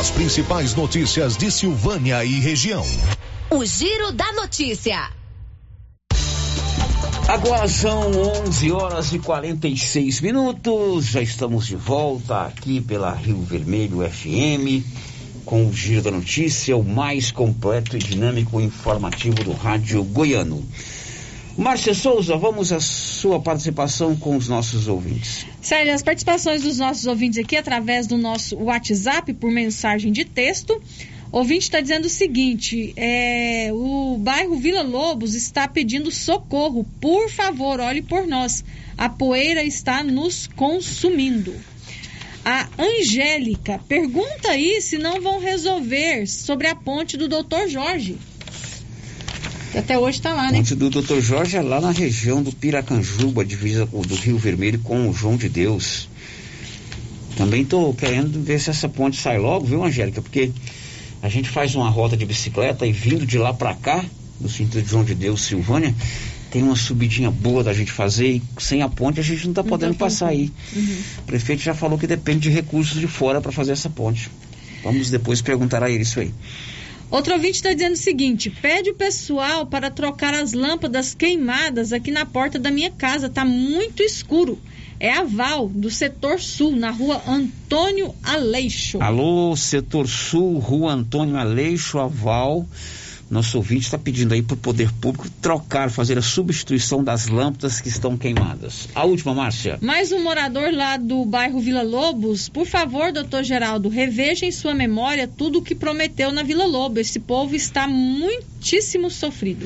Speaker 32: As principais notícias de Silvânia e região.
Speaker 33: O Giro da Notícia.
Speaker 7: Agora são 11 horas e 46 minutos. Já estamos de volta aqui pela Rio Vermelho FM com o Giro da Notícia, o mais completo e dinâmico informativo do rádio goiano. Márcia Souza, vamos à sua participação com os nossos ouvintes.
Speaker 16: Célia, as participações dos nossos ouvintes aqui através do nosso WhatsApp por mensagem de texto. Ouvinte está dizendo o seguinte: é, o bairro Vila Lobos está pedindo socorro. Por favor, olhe por nós. A poeira está nos consumindo. A Angélica pergunta aí se não vão resolver sobre a ponte do Dr. Jorge. Que até hoje está lá, né?
Speaker 7: Ponte do Dr. Jorge é lá na região do Piracanjuba, divisa do Rio Vermelho com o João de Deus. Também estou querendo ver se essa ponte sai logo, viu, Angélica? Porque a gente faz uma rota de bicicleta e vindo de lá para cá, no sentido de João de Deus, Silvânia, tem uma subidinha boa da gente fazer e sem a ponte a gente não está podendo passar aí.
Speaker 16: Uhum.
Speaker 7: O prefeito já falou que depende de recursos de fora para fazer essa ponte. Vamos depois perguntar a ele isso aí.
Speaker 16: Outro ouvinte está dizendo o seguinte: pede o pessoal para trocar as lâmpadas queimadas aqui na porta da minha casa, tá muito escuro. É a Val, do setor sul, na rua Antônio Aleixo.
Speaker 7: Alô, setor sul, rua Antônio Aleixo, Aval. Nosso ouvinte está pedindo aí para o poder público trocar, fazer a substituição das lâmpadas que estão queimadas. A última, Márcia.
Speaker 16: Mais um morador lá do bairro Vila Lobos, por favor, doutor Geraldo, reveja em sua memória tudo o que prometeu na Vila Lobo. Esse povo está muitíssimo sofrido.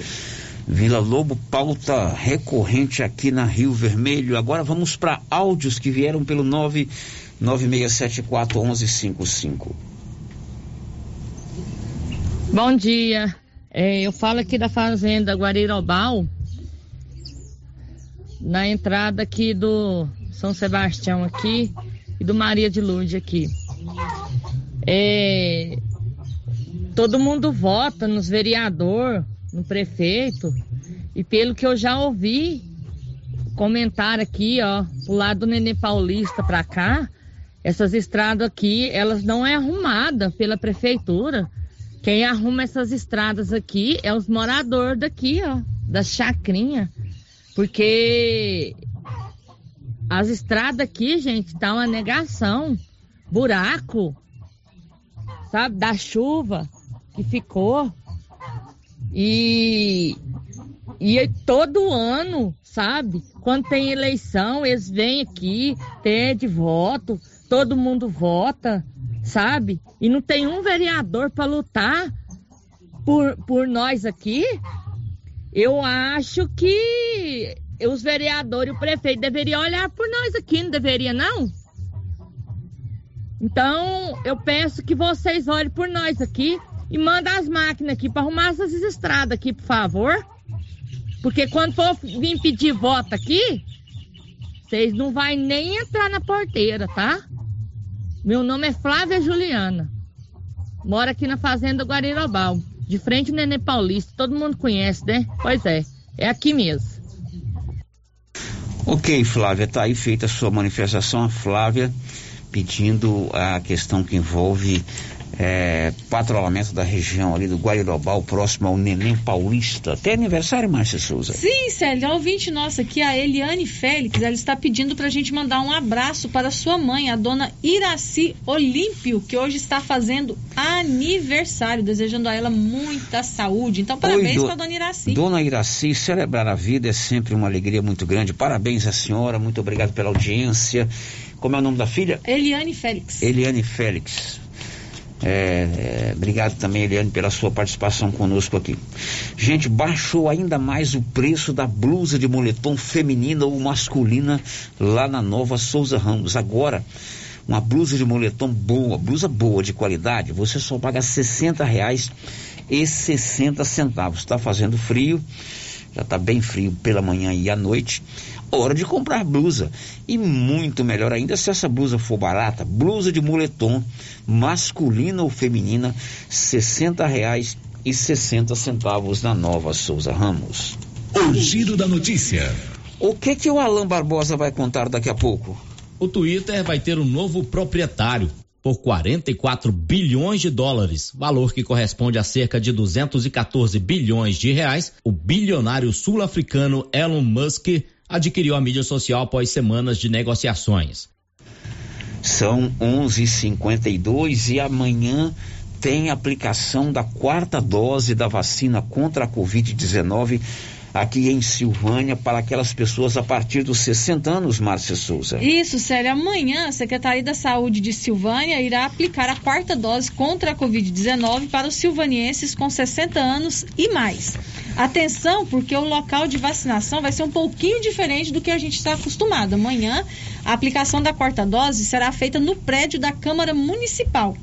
Speaker 7: Vila Lobo, pauta recorrente aqui na Rio Vermelho. Agora vamos para áudios que vieram pelo 996741155.
Speaker 34: Bom dia. É, eu falo aqui da fazenda Guarirobal, na entrada aqui do São Sebastião aqui e do Maria de Lourdes aqui. É, todo mundo vota nos vereador, no prefeito, e pelo que eu já ouvi, comentário aqui, ó, pro lado do Nenê Paulista pra cá, essas estradas aqui, elas não é arrumada pela prefeitura. Quem arruma essas estradas aqui é os moradores daqui, ó, da chacrinha. Porque As estradas aqui, gente, tá uma negação. Buraco, sabe, da chuva que ficou. E, e todo ano, sabe? Quando tem eleição, eles vêm aqui, pede voto, todo mundo vota, sabe? E não tem um vereador para lutar por, por nós aqui. Eu acho que os vereadores e o prefeito deveriam olhar por nós aqui, não deveria não? Então, eu peço que vocês olhem por nós aqui e mandem as máquinas aqui para arrumar essas estradas aqui, por favor. Porque quando for vir pedir voto aqui, vocês não vai nem entrar na porteira, tá? Meu nome é Flávia Juliana. Moro aqui na Fazenda Guarirobal, de frente ao Nenê Paulista. Todo mundo conhece, né? Pois é, é aqui mesmo.
Speaker 7: Ok, Flávia, tá aí feita a sua manifestação. A Flávia pedindo a questão que envolve é, patrulhamento da região ali do Guairobal, próximo ao Neném Paulista. Tem aniversário, Márcia Souza?
Speaker 16: Sim, Célio, ouvinte nossa aqui, a Eliane Félix, ela está pedindo para a gente mandar um abraço para sua mãe, a dona Iraci Olímpio, que hoje está fazendo aniversário, desejando a ela muita saúde. Então, parabéns para a dona Iraci.
Speaker 7: Dona Iraci, celebrar a vida é sempre uma alegria muito grande. Parabéns à senhora, muito obrigado pela audiência. Como é o nome da filha?
Speaker 16: Eliane Félix.
Speaker 7: Eliane Félix. É, é, obrigado também, Eliane, pela sua participação conosco aqui. Gente, baixou ainda mais o preço da blusa de moletom feminina ou masculina lá na Nova Souza Ramos. Agora, uma blusa de moletom boa, blusa boa, de qualidade, você só paga 60 reais e 60 centavos. Está fazendo frio, já está bem frio pela manhã e à noite hora de comprar blusa. E muito melhor ainda se essa blusa for barata, blusa de moletom, masculina ou feminina, 60 reais e 60 centavos na Nova Souza Ramos.
Speaker 32: O giro da notícia.
Speaker 7: O que que o Alan Barbosa vai contar daqui a pouco?
Speaker 35: O Twitter vai ter um novo proprietário por 44 bilhões de dólares, valor que corresponde a cerca de 214 bilhões de reais. O bilionário sul-africano Elon Musk adquiriu a mídia social após semanas de negociações.
Speaker 7: São 11:52 e amanhã tem aplicação da quarta dose da vacina contra a Covid-19 aqui em Silvânia para aquelas pessoas a partir dos 60 anos, Márcia Souza.
Speaker 16: Isso, Célia. Amanhã a Secretaria da Saúde de Silvânia irá aplicar a quarta dose contra a Covid-19 para os silvanienses com 60 anos e mais. Atenção, porque o local de vacinação vai ser um pouquinho diferente do que a gente está acostumado. Amanhã, a aplicação da quarta dose será feita no prédio da Câmara Municipal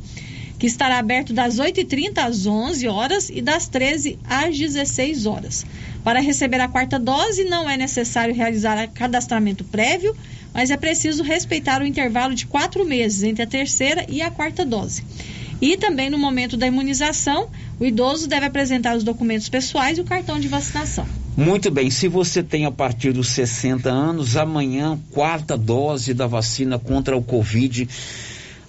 Speaker 16: que estará aberto das 8h30 às 11 horas e das 13 às 16 horas. Para receber a quarta dose, não é necessário realizar cadastramento prévio, mas é preciso respeitar o intervalo de quatro meses entre a terceira e a quarta dose. E também no momento da imunização, o idoso deve apresentar os documentos pessoais e o cartão de vacinação.
Speaker 7: Muito bem, se você tem a partir dos 60 anos, amanhã, quarta dose da vacina contra o Covid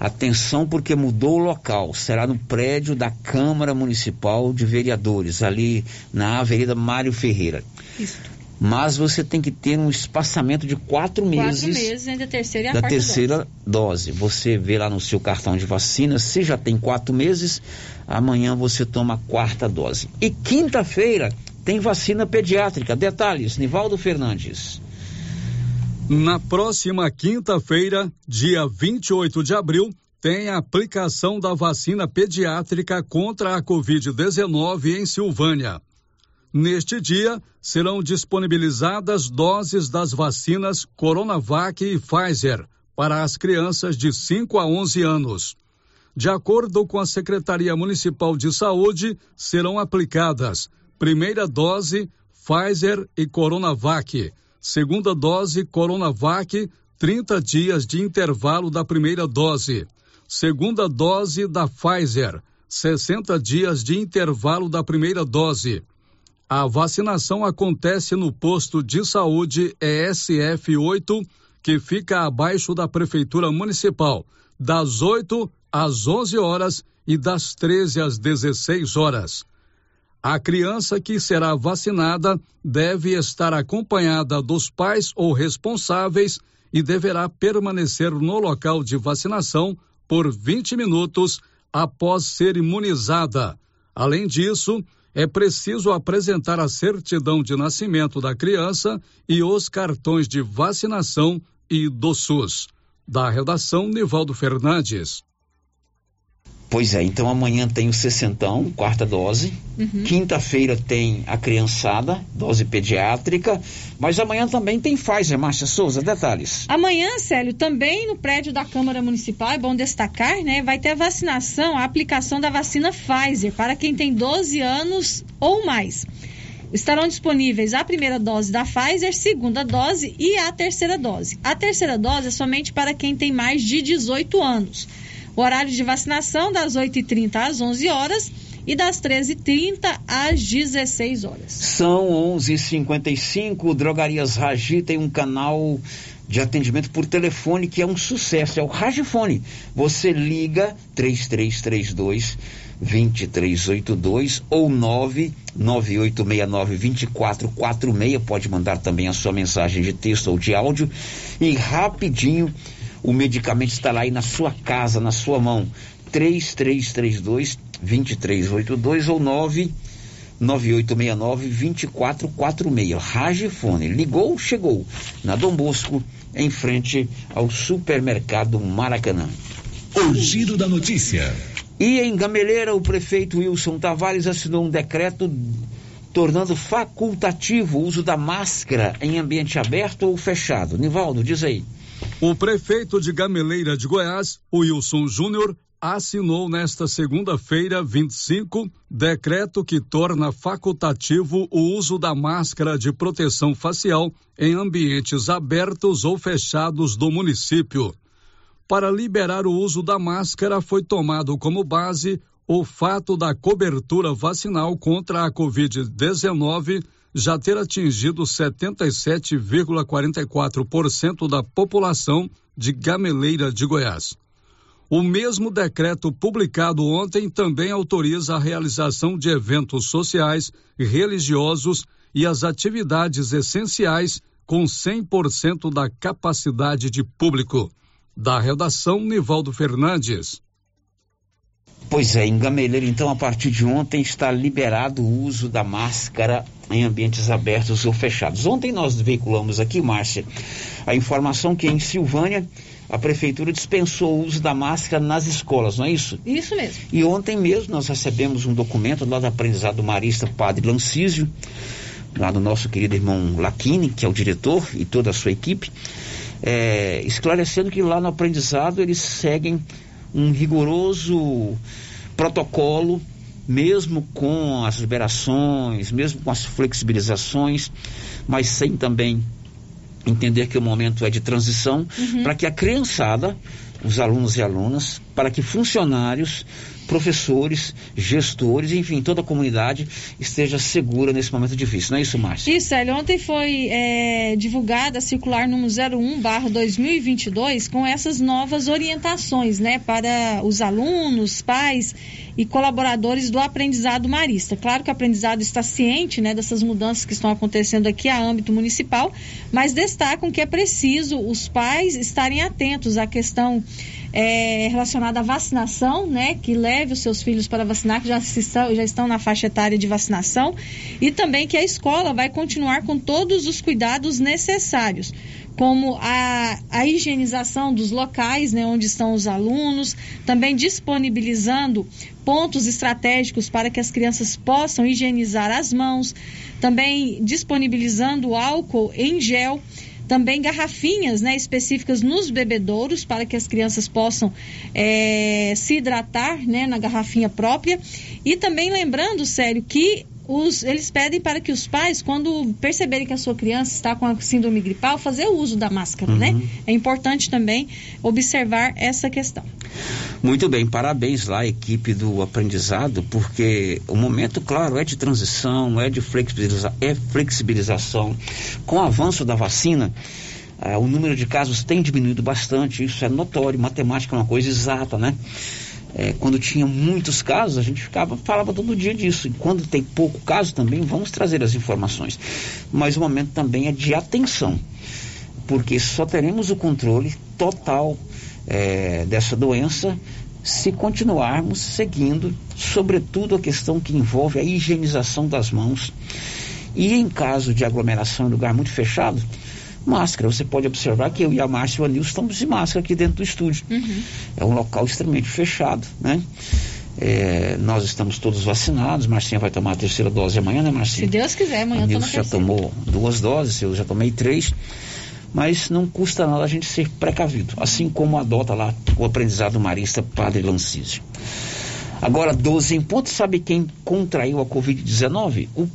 Speaker 7: Atenção porque mudou o local. Será no prédio da Câmara Municipal de Vereadores, ali na Avenida Mário Ferreira. Isso. Mas você tem que ter um espaçamento de quatro, meses.
Speaker 16: Quatro meses entre a terceira e a
Speaker 7: da
Speaker 16: quarta
Speaker 7: terceira dose. dose. Você vê lá no seu cartão de vacina, se já tem quatro meses, amanhã você toma a quarta dose. E quinta-feira tem vacina pediátrica. Detalhes, Nivaldo Fernandes.
Speaker 27: Na próxima quinta-feira, dia 28 de abril, tem a aplicação da vacina pediátrica contra a Covid-19 em Silvânia. Neste dia, serão disponibilizadas doses das vacinas Coronavac e Pfizer para as crianças de 5 a 11 anos. De acordo com a Secretaria Municipal de Saúde, serão aplicadas primeira dose Pfizer e Coronavac segunda dose Coronavac, 30 dias de intervalo da primeira dose. Segunda dose da Pfizer, 60 dias de intervalo da primeira dose. A vacinação acontece no posto de saúde ESF 8, que fica abaixo da Prefeitura Municipal, das 8 às 11 horas e das 13 às 16 horas. A criança que será vacinada deve estar acompanhada dos pais ou responsáveis e deverá permanecer no local de vacinação por 20 minutos após ser imunizada. Além disso, é preciso apresentar a certidão de nascimento da criança e os cartões de vacinação e do SUS. Da redação, Nivaldo Fernandes.
Speaker 7: Pois é, então amanhã tem o sessentão, quarta dose.
Speaker 16: Uhum.
Speaker 7: Quinta-feira tem a criançada, dose pediátrica. Mas amanhã também tem Pfizer, Márcia Souza, detalhes.
Speaker 16: Amanhã, Célio, também no prédio da Câmara Municipal, é bom destacar, né? Vai ter a vacinação, a aplicação da vacina Pfizer para quem tem 12 anos ou mais. Estarão disponíveis a primeira dose da Pfizer, segunda dose e a terceira dose. A terceira dose é somente para quem tem mais de 18 anos. O horário de vacinação das 8h30 às 11 horas e das 13h30 às 16 horas.
Speaker 7: São 11:55. Drogarias Ragi tem um canal de atendimento por telefone que é um sucesso, é o Ragifone. Você liga 3332 2382 ou 99869 2446. Pode mandar também a sua mensagem de texto ou de áudio e rapidinho o medicamento estará aí na sua casa, na sua mão. 3332 2382 ou 99869 2446. Ragifone. Ligou, chegou. Na Dom Bosco, em frente ao supermercado Maracanã.
Speaker 32: O giro da notícia.
Speaker 7: E em Gameleira, o prefeito Wilson Tavares assinou um decreto tornando facultativo o uso da máscara em ambiente aberto ou fechado. Nivaldo, diz aí.
Speaker 27: O prefeito de Gameleira de Goiás, Wilson Júnior, assinou nesta segunda-feira, 25, decreto que torna facultativo o uso da máscara de proteção facial em ambientes abertos ou fechados do município. Para liberar o uso da máscara, foi tomado como base o fato da cobertura vacinal contra a Covid-19 já ter atingido 77,44% da população de Gameleira de Goiás. O mesmo decreto publicado ontem também autoriza a realização de eventos sociais, religiosos e as atividades essenciais com 100% da capacidade de público. Da redação, Nivaldo Fernandes.
Speaker 7: Pois é, em Gameleira, então, a partir de ontem está liberado o uso da máscara em ambientes abertos ou fechados. Ontem nós veiculamos aqui, Márcia, a informação que em Silvânia a prefeitura dispensou o uso da máscara nas escolas, não é isso?
Speaker 16: Isso mesmo.
Speaker 7: E ontem mesmo nós recebemos um documento lá do aprendizado marista Padre Lancísio, lá do nosso querido irmão Laquini, que é o diretor, e toda a sua equipe, é, esclarecendo que lá no aprendizado eles seguem um rigoroso protocolo, mesmo com as liberações, mesmo com as flexibilizações, mas sem também entender que o momento é de transição,
Speaker 16: Uhum.
Speaker 7: para que a criançada, os alunos e alunas, para que funcionários, professores, gestores, enfim, toda a comunidade esteja segura nesse momento difícil. Não é isso, Márcia?
Speaker 16: Isso, Célio. Ontem foi é, divulgada a circular número 01 barra 2022 com essas novas orientações, né, para os alunos, pais e colaboradores do aprendizado marista. Claro que o aprendizado está ciente, né, dessas mudanças que estão acontecendo aqui a âmbito municipal, mas destacam que é preciso os pais estarem atentos à questão é, relacionada à vacinação, né, que leve os seus filhos para vacinar, que já, estão, já estão na faixa etária de vacinação, e também que a escola vai continuar com todos os cuidados necessários, como a, a higienização dos locais, né, onde estão os alunos, também disponibilizando pontos estratégicos para que as crianças possam higienizar as mãos, também disponibilizando álcool em gel também garrafinhas né, específicas nos bebedouros para que as crianças possam é, se hidratar né, na garrafinha própria. E também lembrando, sério, que os, eles pedem para que os pais, quando perceberem que a sua criança está com a síndrome gripal, fazer o uso da máscara, né? É importante também observar essa questão.
Speaker 7: Muito bem, parabéns lá, equipe do aprendizado, porque o momento, claro, é de transição, é de flexibiliza é flexibilização. Com o avanço da vacina, ah, o número de casos tem diminuído bastante, isso é notório, matemática é uma coisa exata, né? É, quando tinha muitos casos, a gente ficava, falava todo dia disso. E quando tem pouco caso também, vamos trazer as informações. Mas o momento também é de atenção. porque só teremos o controle total é, dessa doença se continuarmos seguindo, sobretudo a questão que envolve a higienização das mãos. E em caso de aglomeração em lugar muito fechado, máscara. Você pode observar que eu e a Márcia e o Anil estamos de máscara aqui dentro do estúdio.
Speaker 16: Uhum.
Speaker 7: É um local extremamente fechado, né? É, nós estamos todos vacinados. Marcinha vai tomar a terceira dose amanhã, né, Marcinha?
Speaker 16: Se Deus quiser, amanhã
Speaker 7: a
Speaker 16: eu
Speaker 7: já tomou duas doses, eu já tomei três. Mas não custa nada a gente ser precavido, assim como adota lá o aprendizado marista Padre Lancísio. Agora, 12 em ponto, sabe quem contraiu a Covid-19? O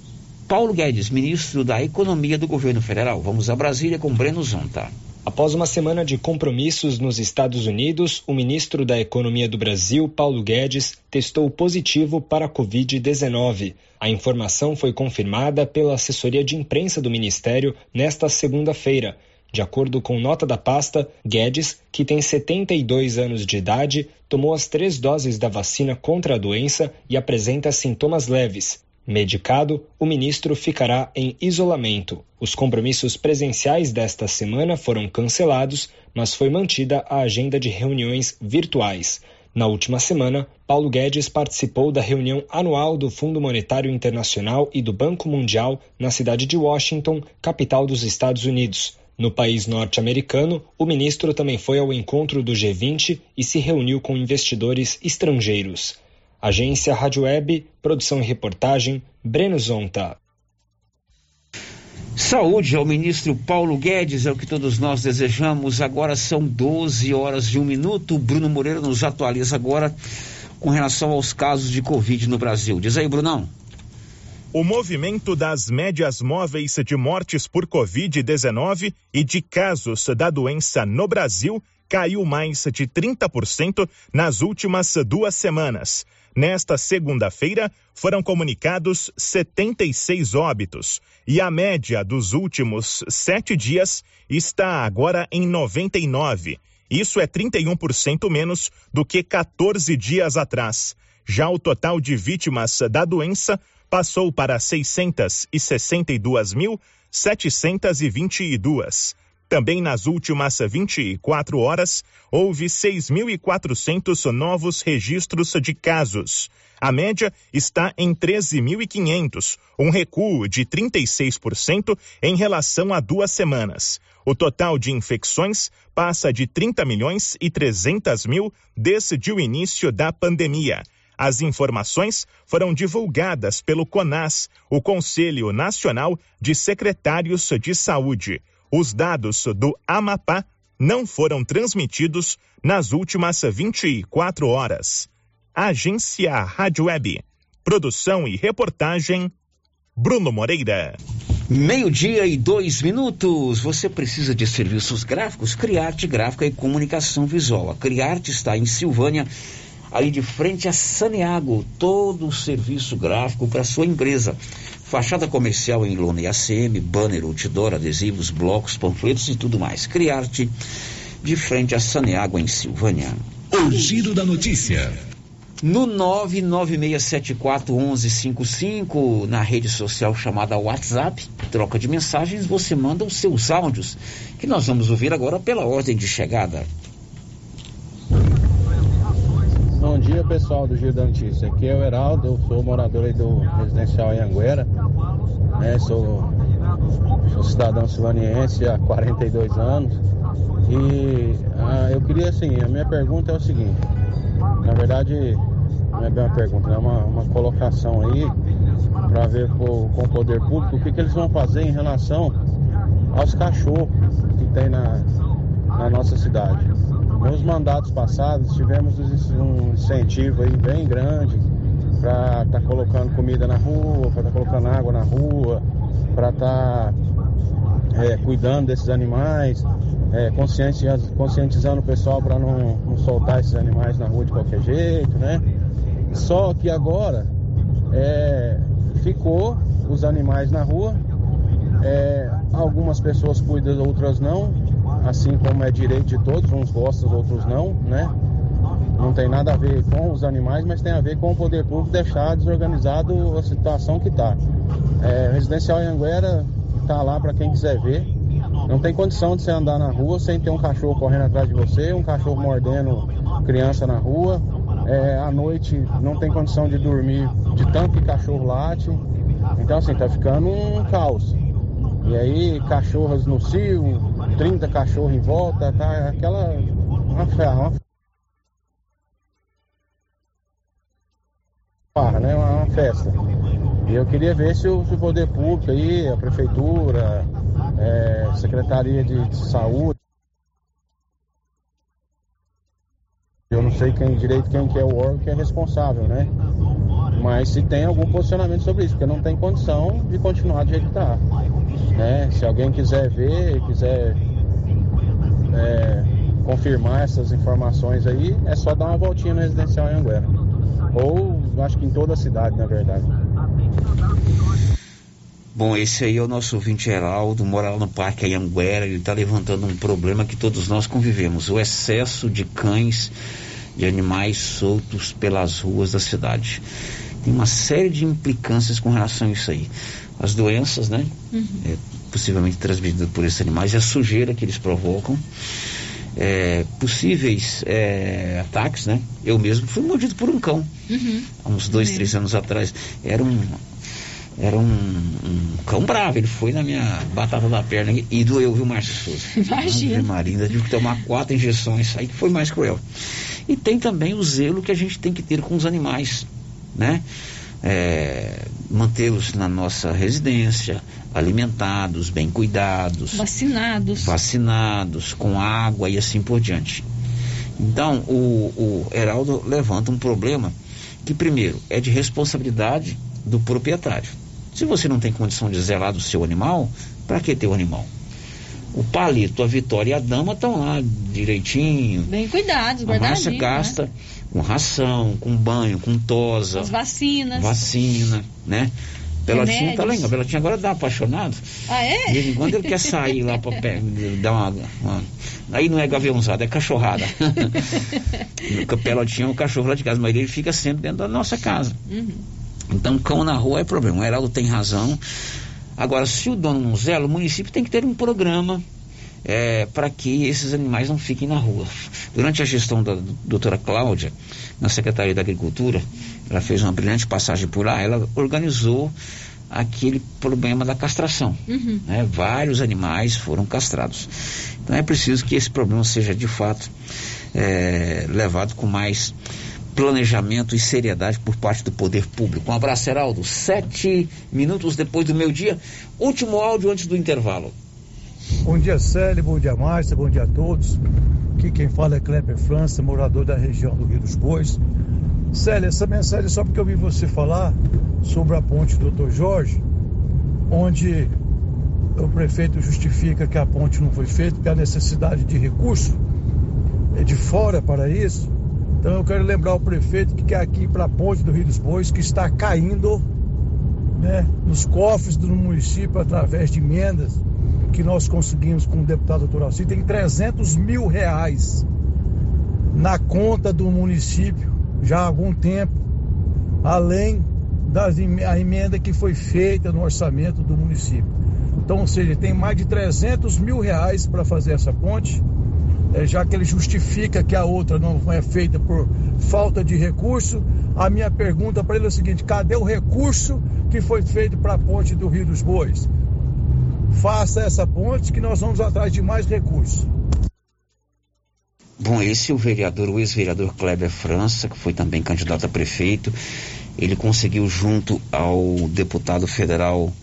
Speaker 7: Paulo Guedes, ministro da Economia do governo federal. Vamos a Brasília com Breno Zonta.
Speaker 36: Após uma semana de compromissos nos Estados Unidos, o ministro da Economia do Brasil, Paulo Guedes, testou positivo para a Covid-19. A informação foi confirmada pela assessoria de imprensa do ministério nesta segunda-feira. De acordo com nota da pasta, Guedes, que tem 72 anos de idade, tomou as três doses da vacina contra a doença e apresenta sintomas leves. Medicado, o ministro ficará em isolamento. Os compromissos presenciais desta semana foram cancelados, mas foi mantida a agenda de reuniões virtuais. Na última semana, Paulo Guedes participou da reunião anual do Fundo Monetário Internacional e do Banco Mundial na cidade de Washington, capital dos Estados Unidos. No país norte-americano, o ministro também foi ao encontro do G20 e se reuniu com investidores estrangeiros. Agência Rádio Web, produção e reportagem, Breno Zonta.
Speaker 7: Saúde ao ministro Paulo Guedes, é o que todos nós desejamos. Agora são 12 horas e um minuto. O Bruno Moreira nos atualiza agora com relação aos casos de Covid no Brasil. Diz aí, Brunão.
Speaker 25: O movimento das médias móveis de mortes por Covid-19 e de casos da doença no Brasil caiu mais de 30% nas últimas duas semanas. Nesta segunda-feira, foram comunicados 76 óbitos e a média dos últimos sete dias está agora em 99. Isso é 31% menos do que 14 dias atrás. Já o total de vítimas da doença passou para 662.722. Também nas últimas 24 horas, houve 6.400 novos registros de casos. A média está em 13.500, um recuo de 36% em relação a duas semanas. O total de infecções passa de 30 milhões e 300 mil desde o início da pandemia. As informações foram divulgadas pelo CONAS, o Conselho Nacional de Secretários de Saúde. Os dados do Amapá não foram transmitidos nas últimas 24 horas. Agência Rádio Web. Produção e reportagem Bruno Moreira.
Speaker 7: Meio-dia e dois minutos. Você precisa de serviços gráficos? Criarte Gráfica e Comunicação Visual. A Criarte está em Silvânia, ali de frente a Saneago. Todo o serviço gráfico para sua empresa. Fachada comercial em lona e ACM, banner, outdoor, adesivos, blocos, panfletos e tudo mais. Criarte de frente a Saneago em Silvânia.
Speaker 32: O giro da notícia.
Speaker 7: No 996741155, na rede social chamada WhatsApp, troca de mensagens, você manda os seus áudios, que nós vamos ouvir agora pela ordem de chegada.
Speaker 37: Bom dia pessoal do Giro da Notícia, aqui é o Heraldo, eu sou morador aí do residencial Anhanguera, né, sou, sou cidadão silvaniense há 42 anos. E ah, eu queria assim, a minha pergunta é o seguinte, na verdade não é bem uma pergunta, é uma, uma colocação aí para ver com, com o poder público o que, que eles vão fazer em relação aos cachorros que tem na, na nossa cidade. Nos mandatos passados tivemos um incentivo aí bem grande para estar tá colocando comida na rua, para estar tá colocando água na rua, para estar tá, é, cuidando desses animais, é, conscientizando, conscientizando o pessoal para não, não soltar esses animais na rua de qualquer jeito, né? Só que agora é, ficou os animais na rua, é, algumas pessoas cuidam, outras não, assim como é direito de todos, uns gostam, outros não, né? Não tem nada a ver com os animais, mas tem a ver com o poder público deixar desorganizado a situação que está. É, Residencial Anhanguera está lá para quem quiser ver. Não tem condição de você andar na rua sem ter um cachorro correndo atrás de você, um cachorro mordendo criança na rua. É, à noite não tem condição de dormir de tanto que cachorro late. Então assim, tá ficando um caos. E aí cachorras no cio, 30 cachorros em volta, tá aquela. Uma, uma farra, né? Uma, uma festa. E eu queria ver se o, se o poder público aí, a prefeitura, é, Secretaria de, de Saúde. Eu não sei quem direito quem que é o órgão que é responsável, né? Mas se tem algum posicionamento sobre isso, porque não tem condição de continuar do jeito que está. Né? Se alguém quiser ver, quiser é, confirmar essas informações aí, é só dar uma voltinha no residencial em Anguera. Ou acho que em toda a cidade, na verdade.
Speaker 7: Bom, esse aí é o nosso ouvinte Geraldo, mora lá no Parque Anhanguera, ele está levantando um problema que todos nós convivemos, o excesso de cães, de animais soltos pelas ruas da cidade. Tem uma série de implicâncias com relação a isso aí. As doenças, né? Uhum. É, possivelmente transmitidas por esses animais, e a sujeira que eles provocam. É, possíveis é, ataques, né? Eu mesmo fui mordido por um cão uhum. há uns dois, três anos atrás. Era um era um, um, cão bravo, ele foi na minha batata da perna e doeu, viu, Márcio Souza?
Speaker 16: Imagina.
Speaker 7: Marinda, tive que tomar quatro injeções, aí que foi mais cruel. E tem também o zelo que a gente tem que ter com os animais, né? É, mantê-los na nossa residência, alimentados, bem cuidados,
Speaker 16: vacinados,
Speaker 7: vacinados, com água e assim por diante. Então, o, o Heraldo levanta um problema que, primeiro, é de responsabilidade do proprietário. Se você não tem condição de zelar do seu animal, para que ter o animal? O palito, a vitória e a dama estão lá direitinho.
Speaker 16: Bem cuidados, guardadinhos. A
Speaker 7: né? gasta né? Com ração, com banho, com tosa.
Speaker 16: As vacinas.
Speaker 7: Vacina, né? Pelotinho tá legal. Pelotinho agora dá apaixonado.
Speaker 16: Ah, é?
Speaker 7: De vez em quando ele quer sair lá para dar uma, uma, Aí não é gaviãozada, é cachorrada. o Pelotinho é o cachorro lá de casa, mas ele fica sempre dentro da nossa casa. Uhum. Então, cão na rua é problema. O Heraldo tem razão. Agora, se o dono não zela, o município tem que ter um programa é, para que esses animais não fiquem na rua. Durante a gestão da doutora Cláudia, na Secretaria da Agricultura, ela fez uma brilhante passagem por lá, ela organizou aquele problema da castração. Uhum. Né? Vários animais foram castrados. Então é preciso que esse problema seja de fato é, levado com mais planejamento e seriedade por parte do poder público. Um abraço, Heraldo. Sete minutos depois do meu dia. Último áudio antes do intervalo.
Speaker 38: Bom dia, Célio. Bom dia, Márcia. Bom dia a todos. Aqui quem fala é Kleber França, morador da região do Rio dos Bois. Célia, essa mensagem é só porque eu vi você falar sobre a ponte do Dr. Jorge, onde o prefeito justifica que a ponte não foi feita, que a necessidade de recurso é de fora para isso. Então eu quero lembrar o prefeito que quer aqui para a ponte do Rio dos Bois, que está caindo né, nos cofres do município através de emendas que nós conseguimos com o deputado doutor Alci, tem 300 mil reais na conta do município já há algum tempo, além da emenda que foi feita no orçamento do município. Então, ou seja, tem mais de 300 mil reais para fazer essa ponte é, já que ele justifica que a outra não é feita por falta de recurso, a minha pergunta para ele é o seguinte: cadê o recurso que foi feito para a ponte do Rio dos Bois? Faça essa ponte que nós vamos atrás de mais recursos.
Speaker 7: Bom, esse é o vereador, o ex-vereador Kleber França, que foi também candidato a prefeito. Ele conseguiu, junto ao deputado federal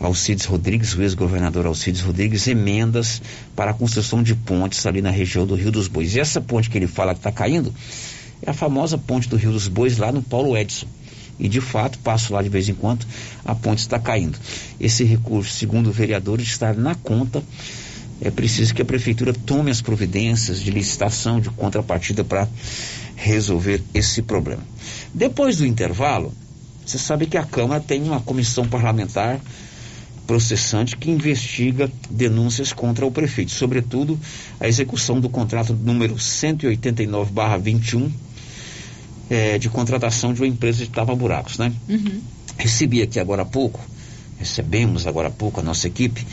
Speaker 7: Alcides Rodrigues, o ex-governador Alcides Rodrigues, emendas para a construção de pontes ali na região do Rio dos Bois. E essa ponte que ele fala que está caindo é a famosa ponte do Rio dos Bois, lá no Paulo Edson. E de fato, passo lá de vez em quando, a ponte está caindo. Esse recurso, segundo o vereador, está na conta. É preciso que a prefeitura tome as providências de licitação, de contrapartida para resolver esse problema. Depois do intervalo, você sabe que a Câmara tem uma comissão parlamentar processante que investiga denúncias contra o prefeito, sobretudo a execução do contrato número 189/21 é, de contratação de uma empresa de tapa-buracos, né? Uhum. Recebi aqui agora há pouco, recebemos agora há pouco a nossa equipe,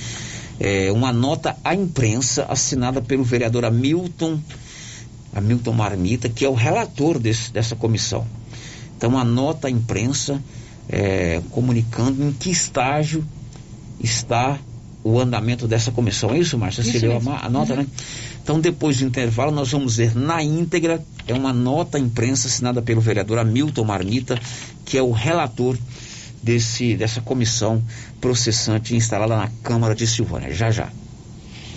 Speaker 7: é, uma nota à imprensa assinada pelo vereador Hamilton, Hamilton Marmita, que é o relator desse, dessa comissão. Então, uma nota à imprensa é, comunicando em que estágio está o andamento dessa comissão. É isso, Márcia? Você leu a, a, nota, uhum. né? Então, depois do intervalo, nós vamos ver na íntegra, é uma nota imprensa assinada pelo vereador Hamilton Marmita, que é o relator desse, dessa comissão processante instalada na Câmara de Silvânia. Já, já.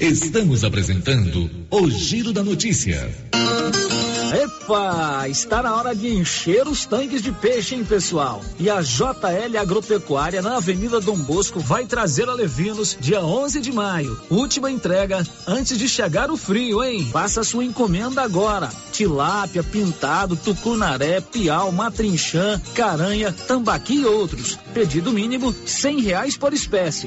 Speaker 32: Estamos apresentando o Giro da Notícia.
Speaker 10: Epa, está na hora de encher os tanques de peixe, hein, pessoal? E a JL Agropecuária na Avenida Dom Bosco vai trazer a Levinos dia 11 de maio. Última entrega antes de chegar o frio, hein? Faça sua encomenda agora. Tilápia, pintado, tucunaré, piau, matrinchã, caranha, tambaqui e outros. Pedido mínimo cem reais por espécie.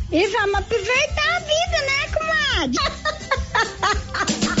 Speaker 39: e vamos aproveitar a vida, né, comadre?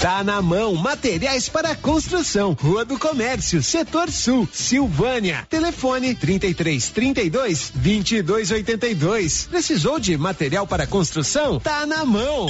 Speaker 40: Tá na mão, materiais para construção, Rua do Comércio, Setor Sul, Silvânia. Telefone 33 32 22 82. Precisou de material para construção? Tá na mão.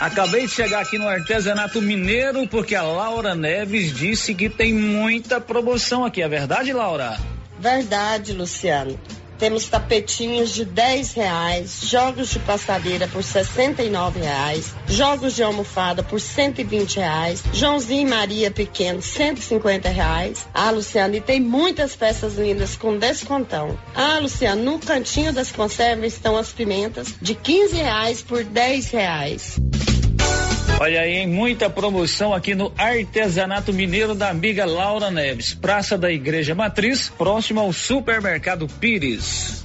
Speaker 10: Acabei de chegar aqui no artesanato mineiro porque a Laura Neves disse que tem muita promoção aqui. É verdade, Laura?
Speaker 41: Verdade, Luciano. Temos tapetinhos de 10 reais, jogos de passadeira por 69 reais, jogos de almofada por 120 reais, Joãozinho e Maria pequeno 150 reais. Ah, Luciano, e tem muitas peças lindas com descontão. Ah, Luciano, no cantinho das conservas estão as pimentas de 15 reais por 10 reais.
Speaker 10: Olha aí, muita promoção aqui no Artesanato Mineiro da amiga Laura Neves, Praça da Igreja Matriz, próximo ao Supermercado Pires.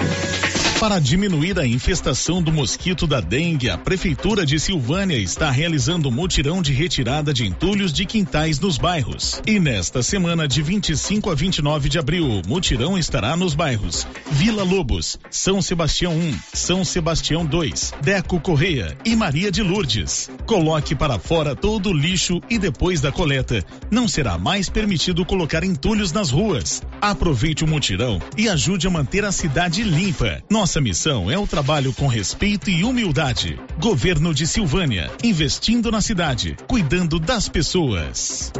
Speaker 37: Para diminuir a infestação do mosquito da dengue, a Prefeitura de Silvânia está realizando um mutirão de retirada de entulhos de quintais nos bairros. E nesta semana, de 25 a 29 de abril, o mutirão estará nos bairros Vila Lobos, São Sebastião 1, São Sebastião 2, Deco Correia e Maria de Lourdes. Coloque para fora todo o lixo e depois da coleta, não será mais permitido colocar entulhos nas ruas. Aproveite o mutirão e ajude a manter a cidade limpa. Nossa missão é o trabalho com respeito e humildade. Governo de Silvânia, investindo na cidade, cuidando das pessoas.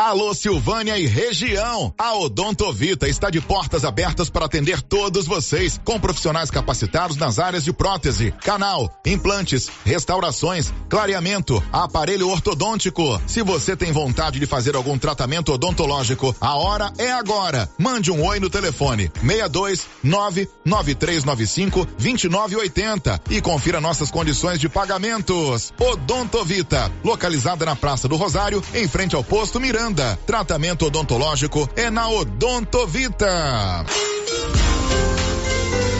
Speaker 13: Alô Silvânia e região. A Odontovita está de portas abertas para atender todos vocês, com profissionais capacitados nas áreas de prótese, canal, implantes, restaurações, clareamento, aparelho ortodôntico. Se você tem vontade de fazer algum tratamento odontológico, a hora é agora. Mande um oi no telefone 62 99395 2980 e confira nossas condições de pagamentos. Odontovita, localizada na Praça do Rosário, em frente ao posto Miranda. Tratamento odontológico é na Odontovita.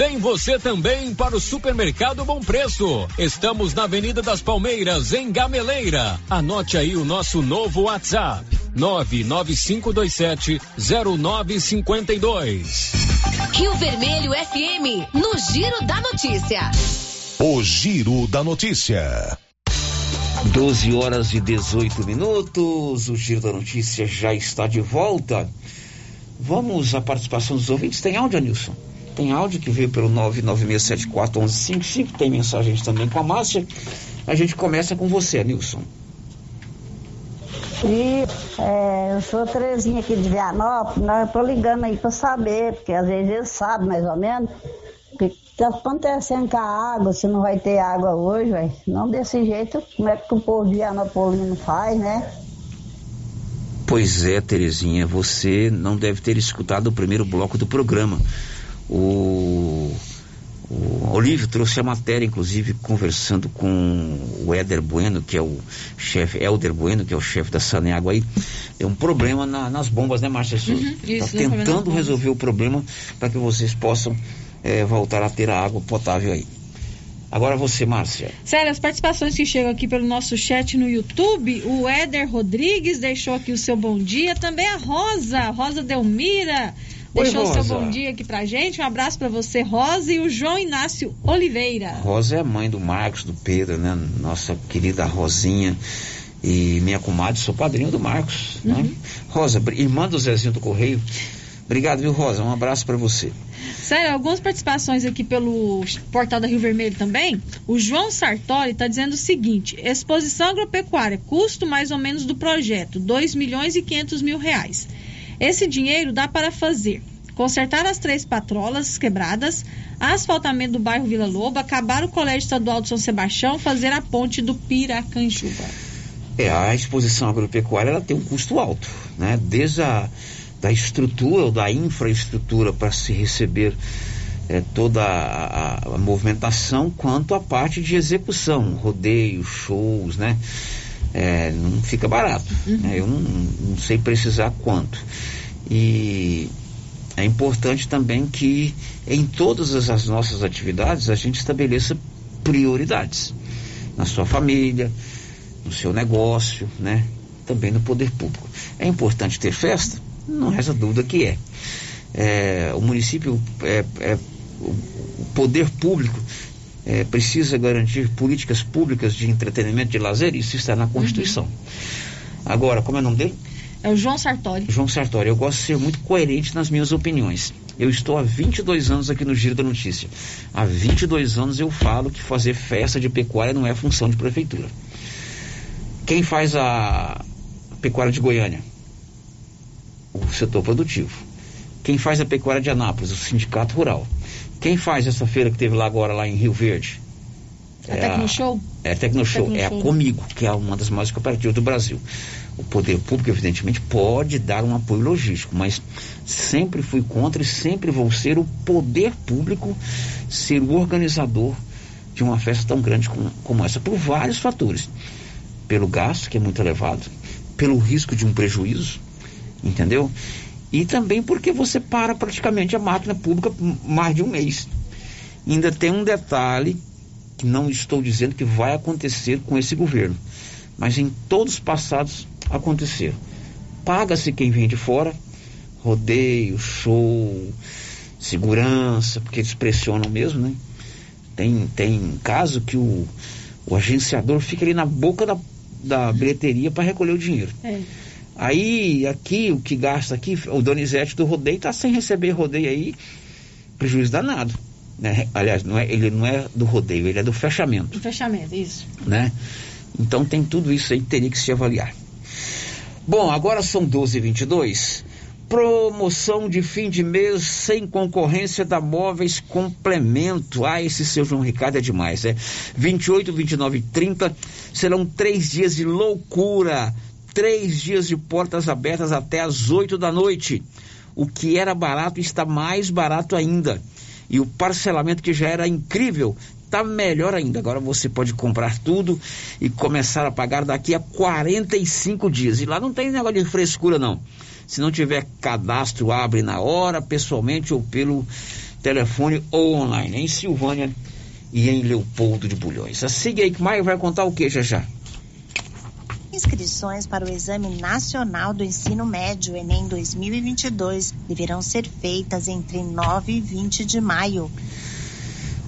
Speaker 42: Vem você também para o Supermercado Bom Preço. Estamos na Avenida das Palmeiras, em Gameleira. Anote aí o nosso novo WhatsApp: 99527 0952.
Speaker 33: Rio Vermelho FM, no Giro da Notícia.
Speaker 42: O Giro da Notícia.
Speaker 7: 12 horas e 18 minutos. O Giro da Notícia já está de volta. Vamos à participação dos ouvintes. Tem áudio, Nilson? Tem áudio que veio pelo 996741155, tem mensagens também com a Márcia. A gente começa com você, Nilson.
Speaker 43: E é, eu sou Terezinha aqui de Vianópolis, né? eu tô ligando aí para saber, porque às vezes eles sabem mais ou menos o que está acontecendo com a água, se não vai ter água hoje, véio. não desse jeito, como é que o povo de Vianopolino faz, né?
Speaker 7: Pois é, Terezinha, você não deve ter escutado o primeiro bloco do programa. O o Olívio trouxe a matéria, inclusive, conversando com o Éder Bueno, que é o chefe, Helder Bueno, que é o chefe da Saneágua aí. É um problema na, nas bombas, né, Márcia
Speaker 16: Uhum,
Speaker 7: Está tentando resolver o problema para que vocês possam é, voltar a ter a água potável aí. Agora você, Márcia.
Speaker 16: Sério, as participações que chegam aqui pelo nosso chat no YouTube, o Éder Rodrigues deixou aqui o seu bom dia, também a Rosa, Rosa Delmira deixou o seu bom dia aqui pra gente. Um abraço para você, Rosa, e o João Inácio Oliveira.
Speaker 7: Rosa é a mãe do Marcos, do Pedro, né? Nossa querida Rosinha. E minha comadre, sou padrinho do Marcos. Né? Uhum. Né? Rosa, irmã do Zezinho do Correio. Obrigado, viu, Rosa? Um abraço para você.
Speaker 16: Sério, algumas participações aqui pelo portal da Rio Vermelho também. O João Sartori está dizendo o seguinte: exposição agropecuária, custo mais ou menos do projeto, 2 milhões e 500 mil reais. Esse dinheiro dá para fazer consertar as três patrolas quebradas, asfaltamento do bairro Vila Lobo, acabar o Colégio Estadual de São Sebastião, fazer a ponte do Piracanjuba.
Speaker 7: É, a exposição agropecuária ela tem um custo alto, né? Desde a da estrutura ou da infraestrutura para se receber é, toda a, a, movimentação, quanto a parte de execução, rodeios, shows, né? é, não fica barato. Uhum. Né? Eu não, não, sei precisar quanto. E é importante também que em todas as nossas atividades a gente estabeleça prioridades. Na sua família, no seu negócio, né? Também no poder público. É importante ter festa? Não resta dúvida que é. é o município, é, é, o poder público é, precisa garantir políticas públicas de entretenimento, de lazer, isso está na Constituição. Uhum. Agora, como é o nome dele?
Speaker 16: É o João Sartori.
Speaker 7: João Sartori. Eu gosto de ser muito coerente nas minhas opiniões. Eu estou há 22 anos aqui no Giro da Notícia. Há 22 anos eu falo que fazer festa de pecuária não é função de prefeitura. Quem faz a pecuária de Goiânia? O setor produtivo. Quem faz a pecuária de Anápolis? O sindicato rural. Quem faz essa feira que teve lá agora, lá em Rio Verde?
Speaker 16: A é Tecnoshow?
Speaker 7: A, é a Tecnoshow, Tecno é a Comigo, que é uma das maiores cooperativas do Brasil. O poder público, evidentemente, pode dar um apoio logístico, mas sempre fui contra e sempre vou ser o poder público ser o organizador de uma festa tão grande como, como essa, por vários fatores. Pelo gasto, que é muito elevado, pelo risco de um prejuízo, entendeu? E também porque você para praticamente a máquina pública mais de um mês. Ainda tem um detalhe que não estou dizendo que vai acontecer com esse governo, mas em todos os passados aconteceu. Paga-se quem vem de fora, rodeio, show, segurança, porque eles pressionam mesmo, né? Tem, tem caso que o, o agenciador fica ali na boca da, da bilheteria para recolher o dinheiro. É. Aí, aqui, o que gasta aqui, o Donizete do rodeio está sem receber rodeio aí, prejuízo danado. Né? Aliás, não é, ele não é do rodeio, ele é do fechamento.
Speaker 16: Do fechamento, isso.
Speaker 7: Né? Então tem tudo isso aí que teria que se avaliar. Bom, agora são 12h22. Promoção de fim de mês sem concorrência da Móveis Complemento. Ah, esse seu João Ricardo é demais, é? 28, 29 e 30 serão três dias de loucura três dias de portas abertas até às oito da noite. O que era barato está mais barato ainda. E o parcelamento que já era incrível está melhor ainda. Agora você pode comprar tudo e começar a pagar daqui a 45 dias. E lá não tem negócio de frescura, não. Se não tiver cadastro, abre na hora, pessoalmente ou pelo telefone ou online. Em Silvânia e em Leopoldo de Bulhões. A Siga aí que Maio vai contar o que já já?
Speaker 44: Inscrições para o Exame Nacional do Ensino Médio Enem 2022 deverão ser feitas entre 9 e 20 de maio.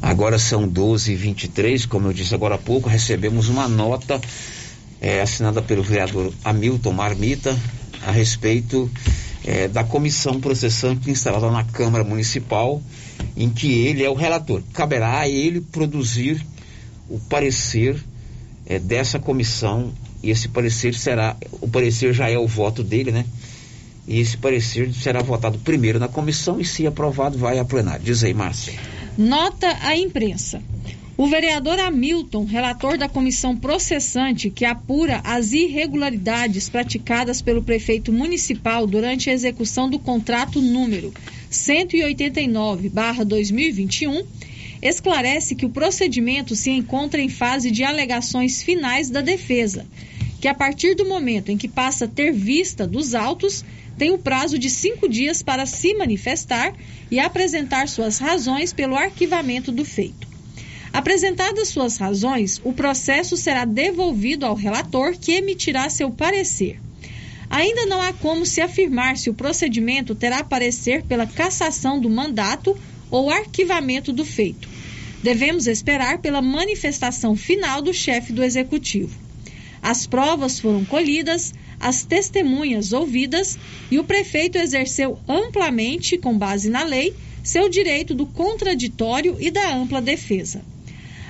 Speaker 7: Agora são 12 e 23 como eu disse agora há pouco, recebemos uma nota é, assinada pelo vereador Hamilton Marmita a respeito é, da comissão processante instalada na Câmara Municipal, em que ele é o relator. Caberá a ele produzir o parecer é, dessa comissão e esse parecer será, o parecer já é o voto dele, né? E esse parecer será votado primeiro na comissão e, se aprovado, vai a plenário. Diz aí, Márcia.
Speaker 16: Nota à imprensa. O vereador Hamilton, relator da comissão processante que apura as irregularidades praticadas pelo prefeito municipal durante a execução do contrato número 189/2021, esclarece que o procedimento se encontra em fase de alegações finais da defesa, que a partir do momento em que passa a ter vista dos autos, tem o prazo de cinco dias para se manifestar e apresentar suas razões pelo arquivamento do feito. Apresentadas suas razões, o processo será devolvido ao relator, que emitirá seu parecer. Ainda não há como se afirmar se o procedimento terá parecer pela cassação do mandato ou arquivamento do feito. Devemos esperar pela manifestação final do chefe do executivo. As provas foram colhidas, as testemunhas ouvidas e o prefeito exerceu amplamente, com base na lei, seu direito do contraditório e da ampla defesa.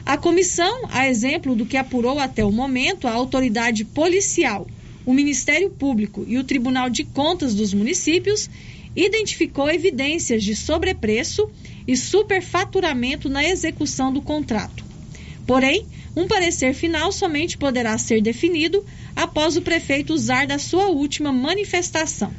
Speaker 16: A comissão, a exemplo do que apurou até o momento a autoridade policial, o Ministério Público e o Tribunal de Contas dos municípios, identificou evidências de sobrepreço e superfaturamento na execução do contrato. Porém, um parecer final somente poderá ser definido após o prefeito usar da sua última manifestação.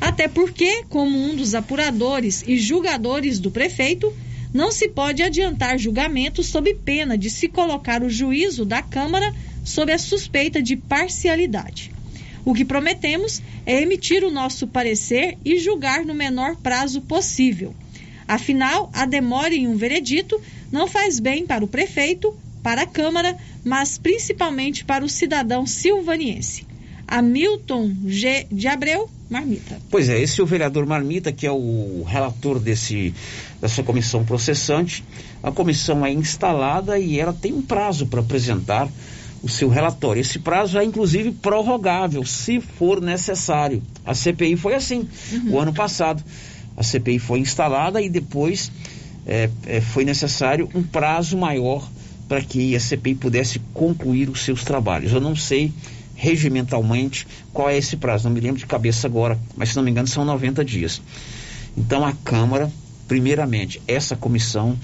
Speaker 16: Até porque, como um dos apuradores e julgadores do prefeito, não se pode adiantar julgamento sob pena de se colocar o juízo da Câmara sob a suspeita de parcialidade. O que prometemos é emitir o nosso parecer e julgar no menor prazo possível. Afinal, a demora em um veredito não faz bem para o prefeito, para a Câmara, mas principalmente para o cidadão silvaniense. Hamilton G. de Abreu, Marmita.
Speaker 7: Pois é, esse é o vereador Marmita, que é o relator desse, dessa comissão processante. A comissão é instalada e ela tem um prazo para apresentar o seu relatório. Esse prazo é inclusive prorrogável, se for necessário. A CPI foi assim, uhum. o ano passado. A CPI foi instalada e depois é, é, foi necessário um prazo maior para que a CPI pudesse concluir os seus trabalhos. Eu não sei regimentalmente qual é esse prazo, não me lembro de cabeça agora, mas se não me engano são 90 dias. Então a Câmara, primeiramente, essa comissão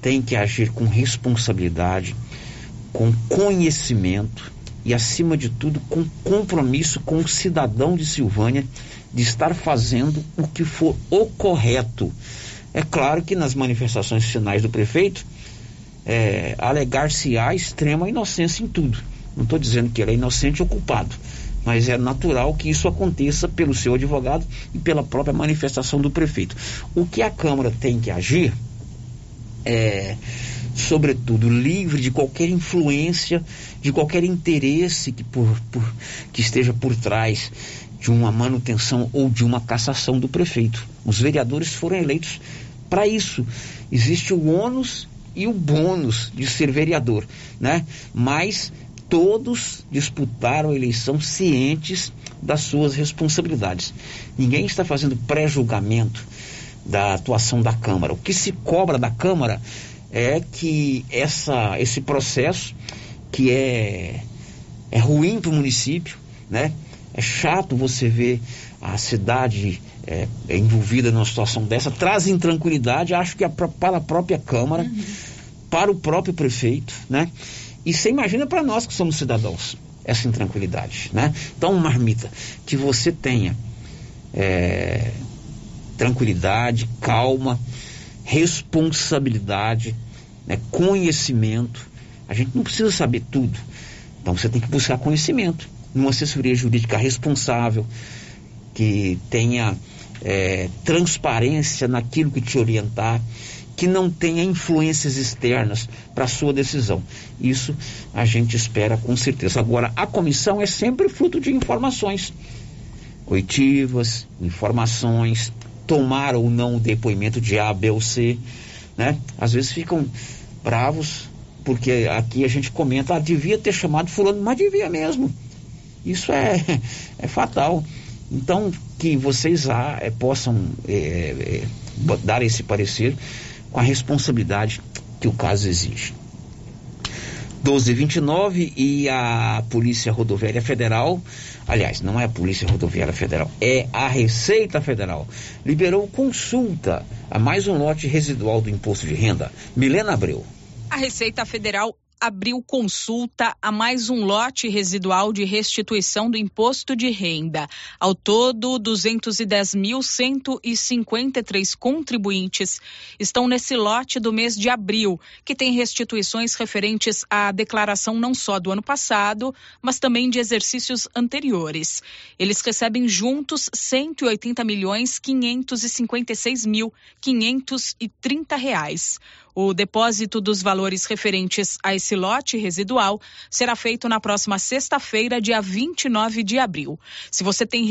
Speaker 7: tem que agir com responsabilidade, com conhecimento e, acima de tudo, com compromisso com o cidadão de Silvânia de estar fazendo o que for o correto. É claro que nas manifestações finais do prefeito, é, alegar-se-á extrema inocência em tudo. Não estou dizendo que ele é inocente ou culpado, mas é natural que isso aconteça pelo seu advogado e pela própria manifestação do prefeito. O que a Câmara tem que agir é, sobretudo, livre de qualquer influência, de qualquer interesse que, por, por, que esteja por trás de uma manutenção ou de uma cassação do prefeito. Os vereadores foram eleitos para isso. Existe o ônus e o bônus de ser vereador, né? Mas todos disputaram a eleição cientes das suas responsabilidades. Ninguém está fazendo pré-julgamento da atuação da Câmara. O que se cobra da Câmara é que essa, esse processo, que é, é ruim para o município, né? É chato você ver a cidade é, é envolvida numa situação dessa, traz intranquilidade, acho que a, para a própria Câmara, uhum. para o próprio prefeito, né? E você imagina para nós que somos cidadãos essa intranquilidade, né? Então, marmita, que você tenha é, tranquilidade, calma, responsabilidade, né, conhecimento. A gente não precisa saber tudo. Então você tem que buscar conhecimento numa assessoria jurídica responsável, que tenha é, transparência naquilo que te orientar, que não tenha influências externas para a sua decisão. Isso a gente espera com certeza. Agora, a comissão é sempre fruto de informações coitivas, informações, tomar ou não o depoimento de A, B ou C, né? Às vezes ficam bravos porque aqui a gente comenta, ah, devia ter chamado fulano, mas devia mesmo. Isso é, é fatal. Então, que vocês ah, eh, possam eh, eh, dar esse parecer com a responsabilidade que o caso exige. 1229 e a Polícia Rodoviária Federal, aliás, não é a Polícia Rodoviária Federal, é a Receita Federal, liberou consulta a mais um lote residual do imposto de renda. Milena Abreu.
Speaker 45: A Receita Federal abriu consulta a mais um lote residual de restituição do imposto de renda. Ao todo, 210.153 contribuintes estão nesse lote do mês de abril, que tem restituições referentes à declaração não só do ano passado, mas também de exercícios anteriores. Eles recebem juntos 180 milhões 556 mil 530 reais. O depósito dos valores referentes a esse lote residual será feito na próxima sexta-feira, dia 29 de abril. Se você tem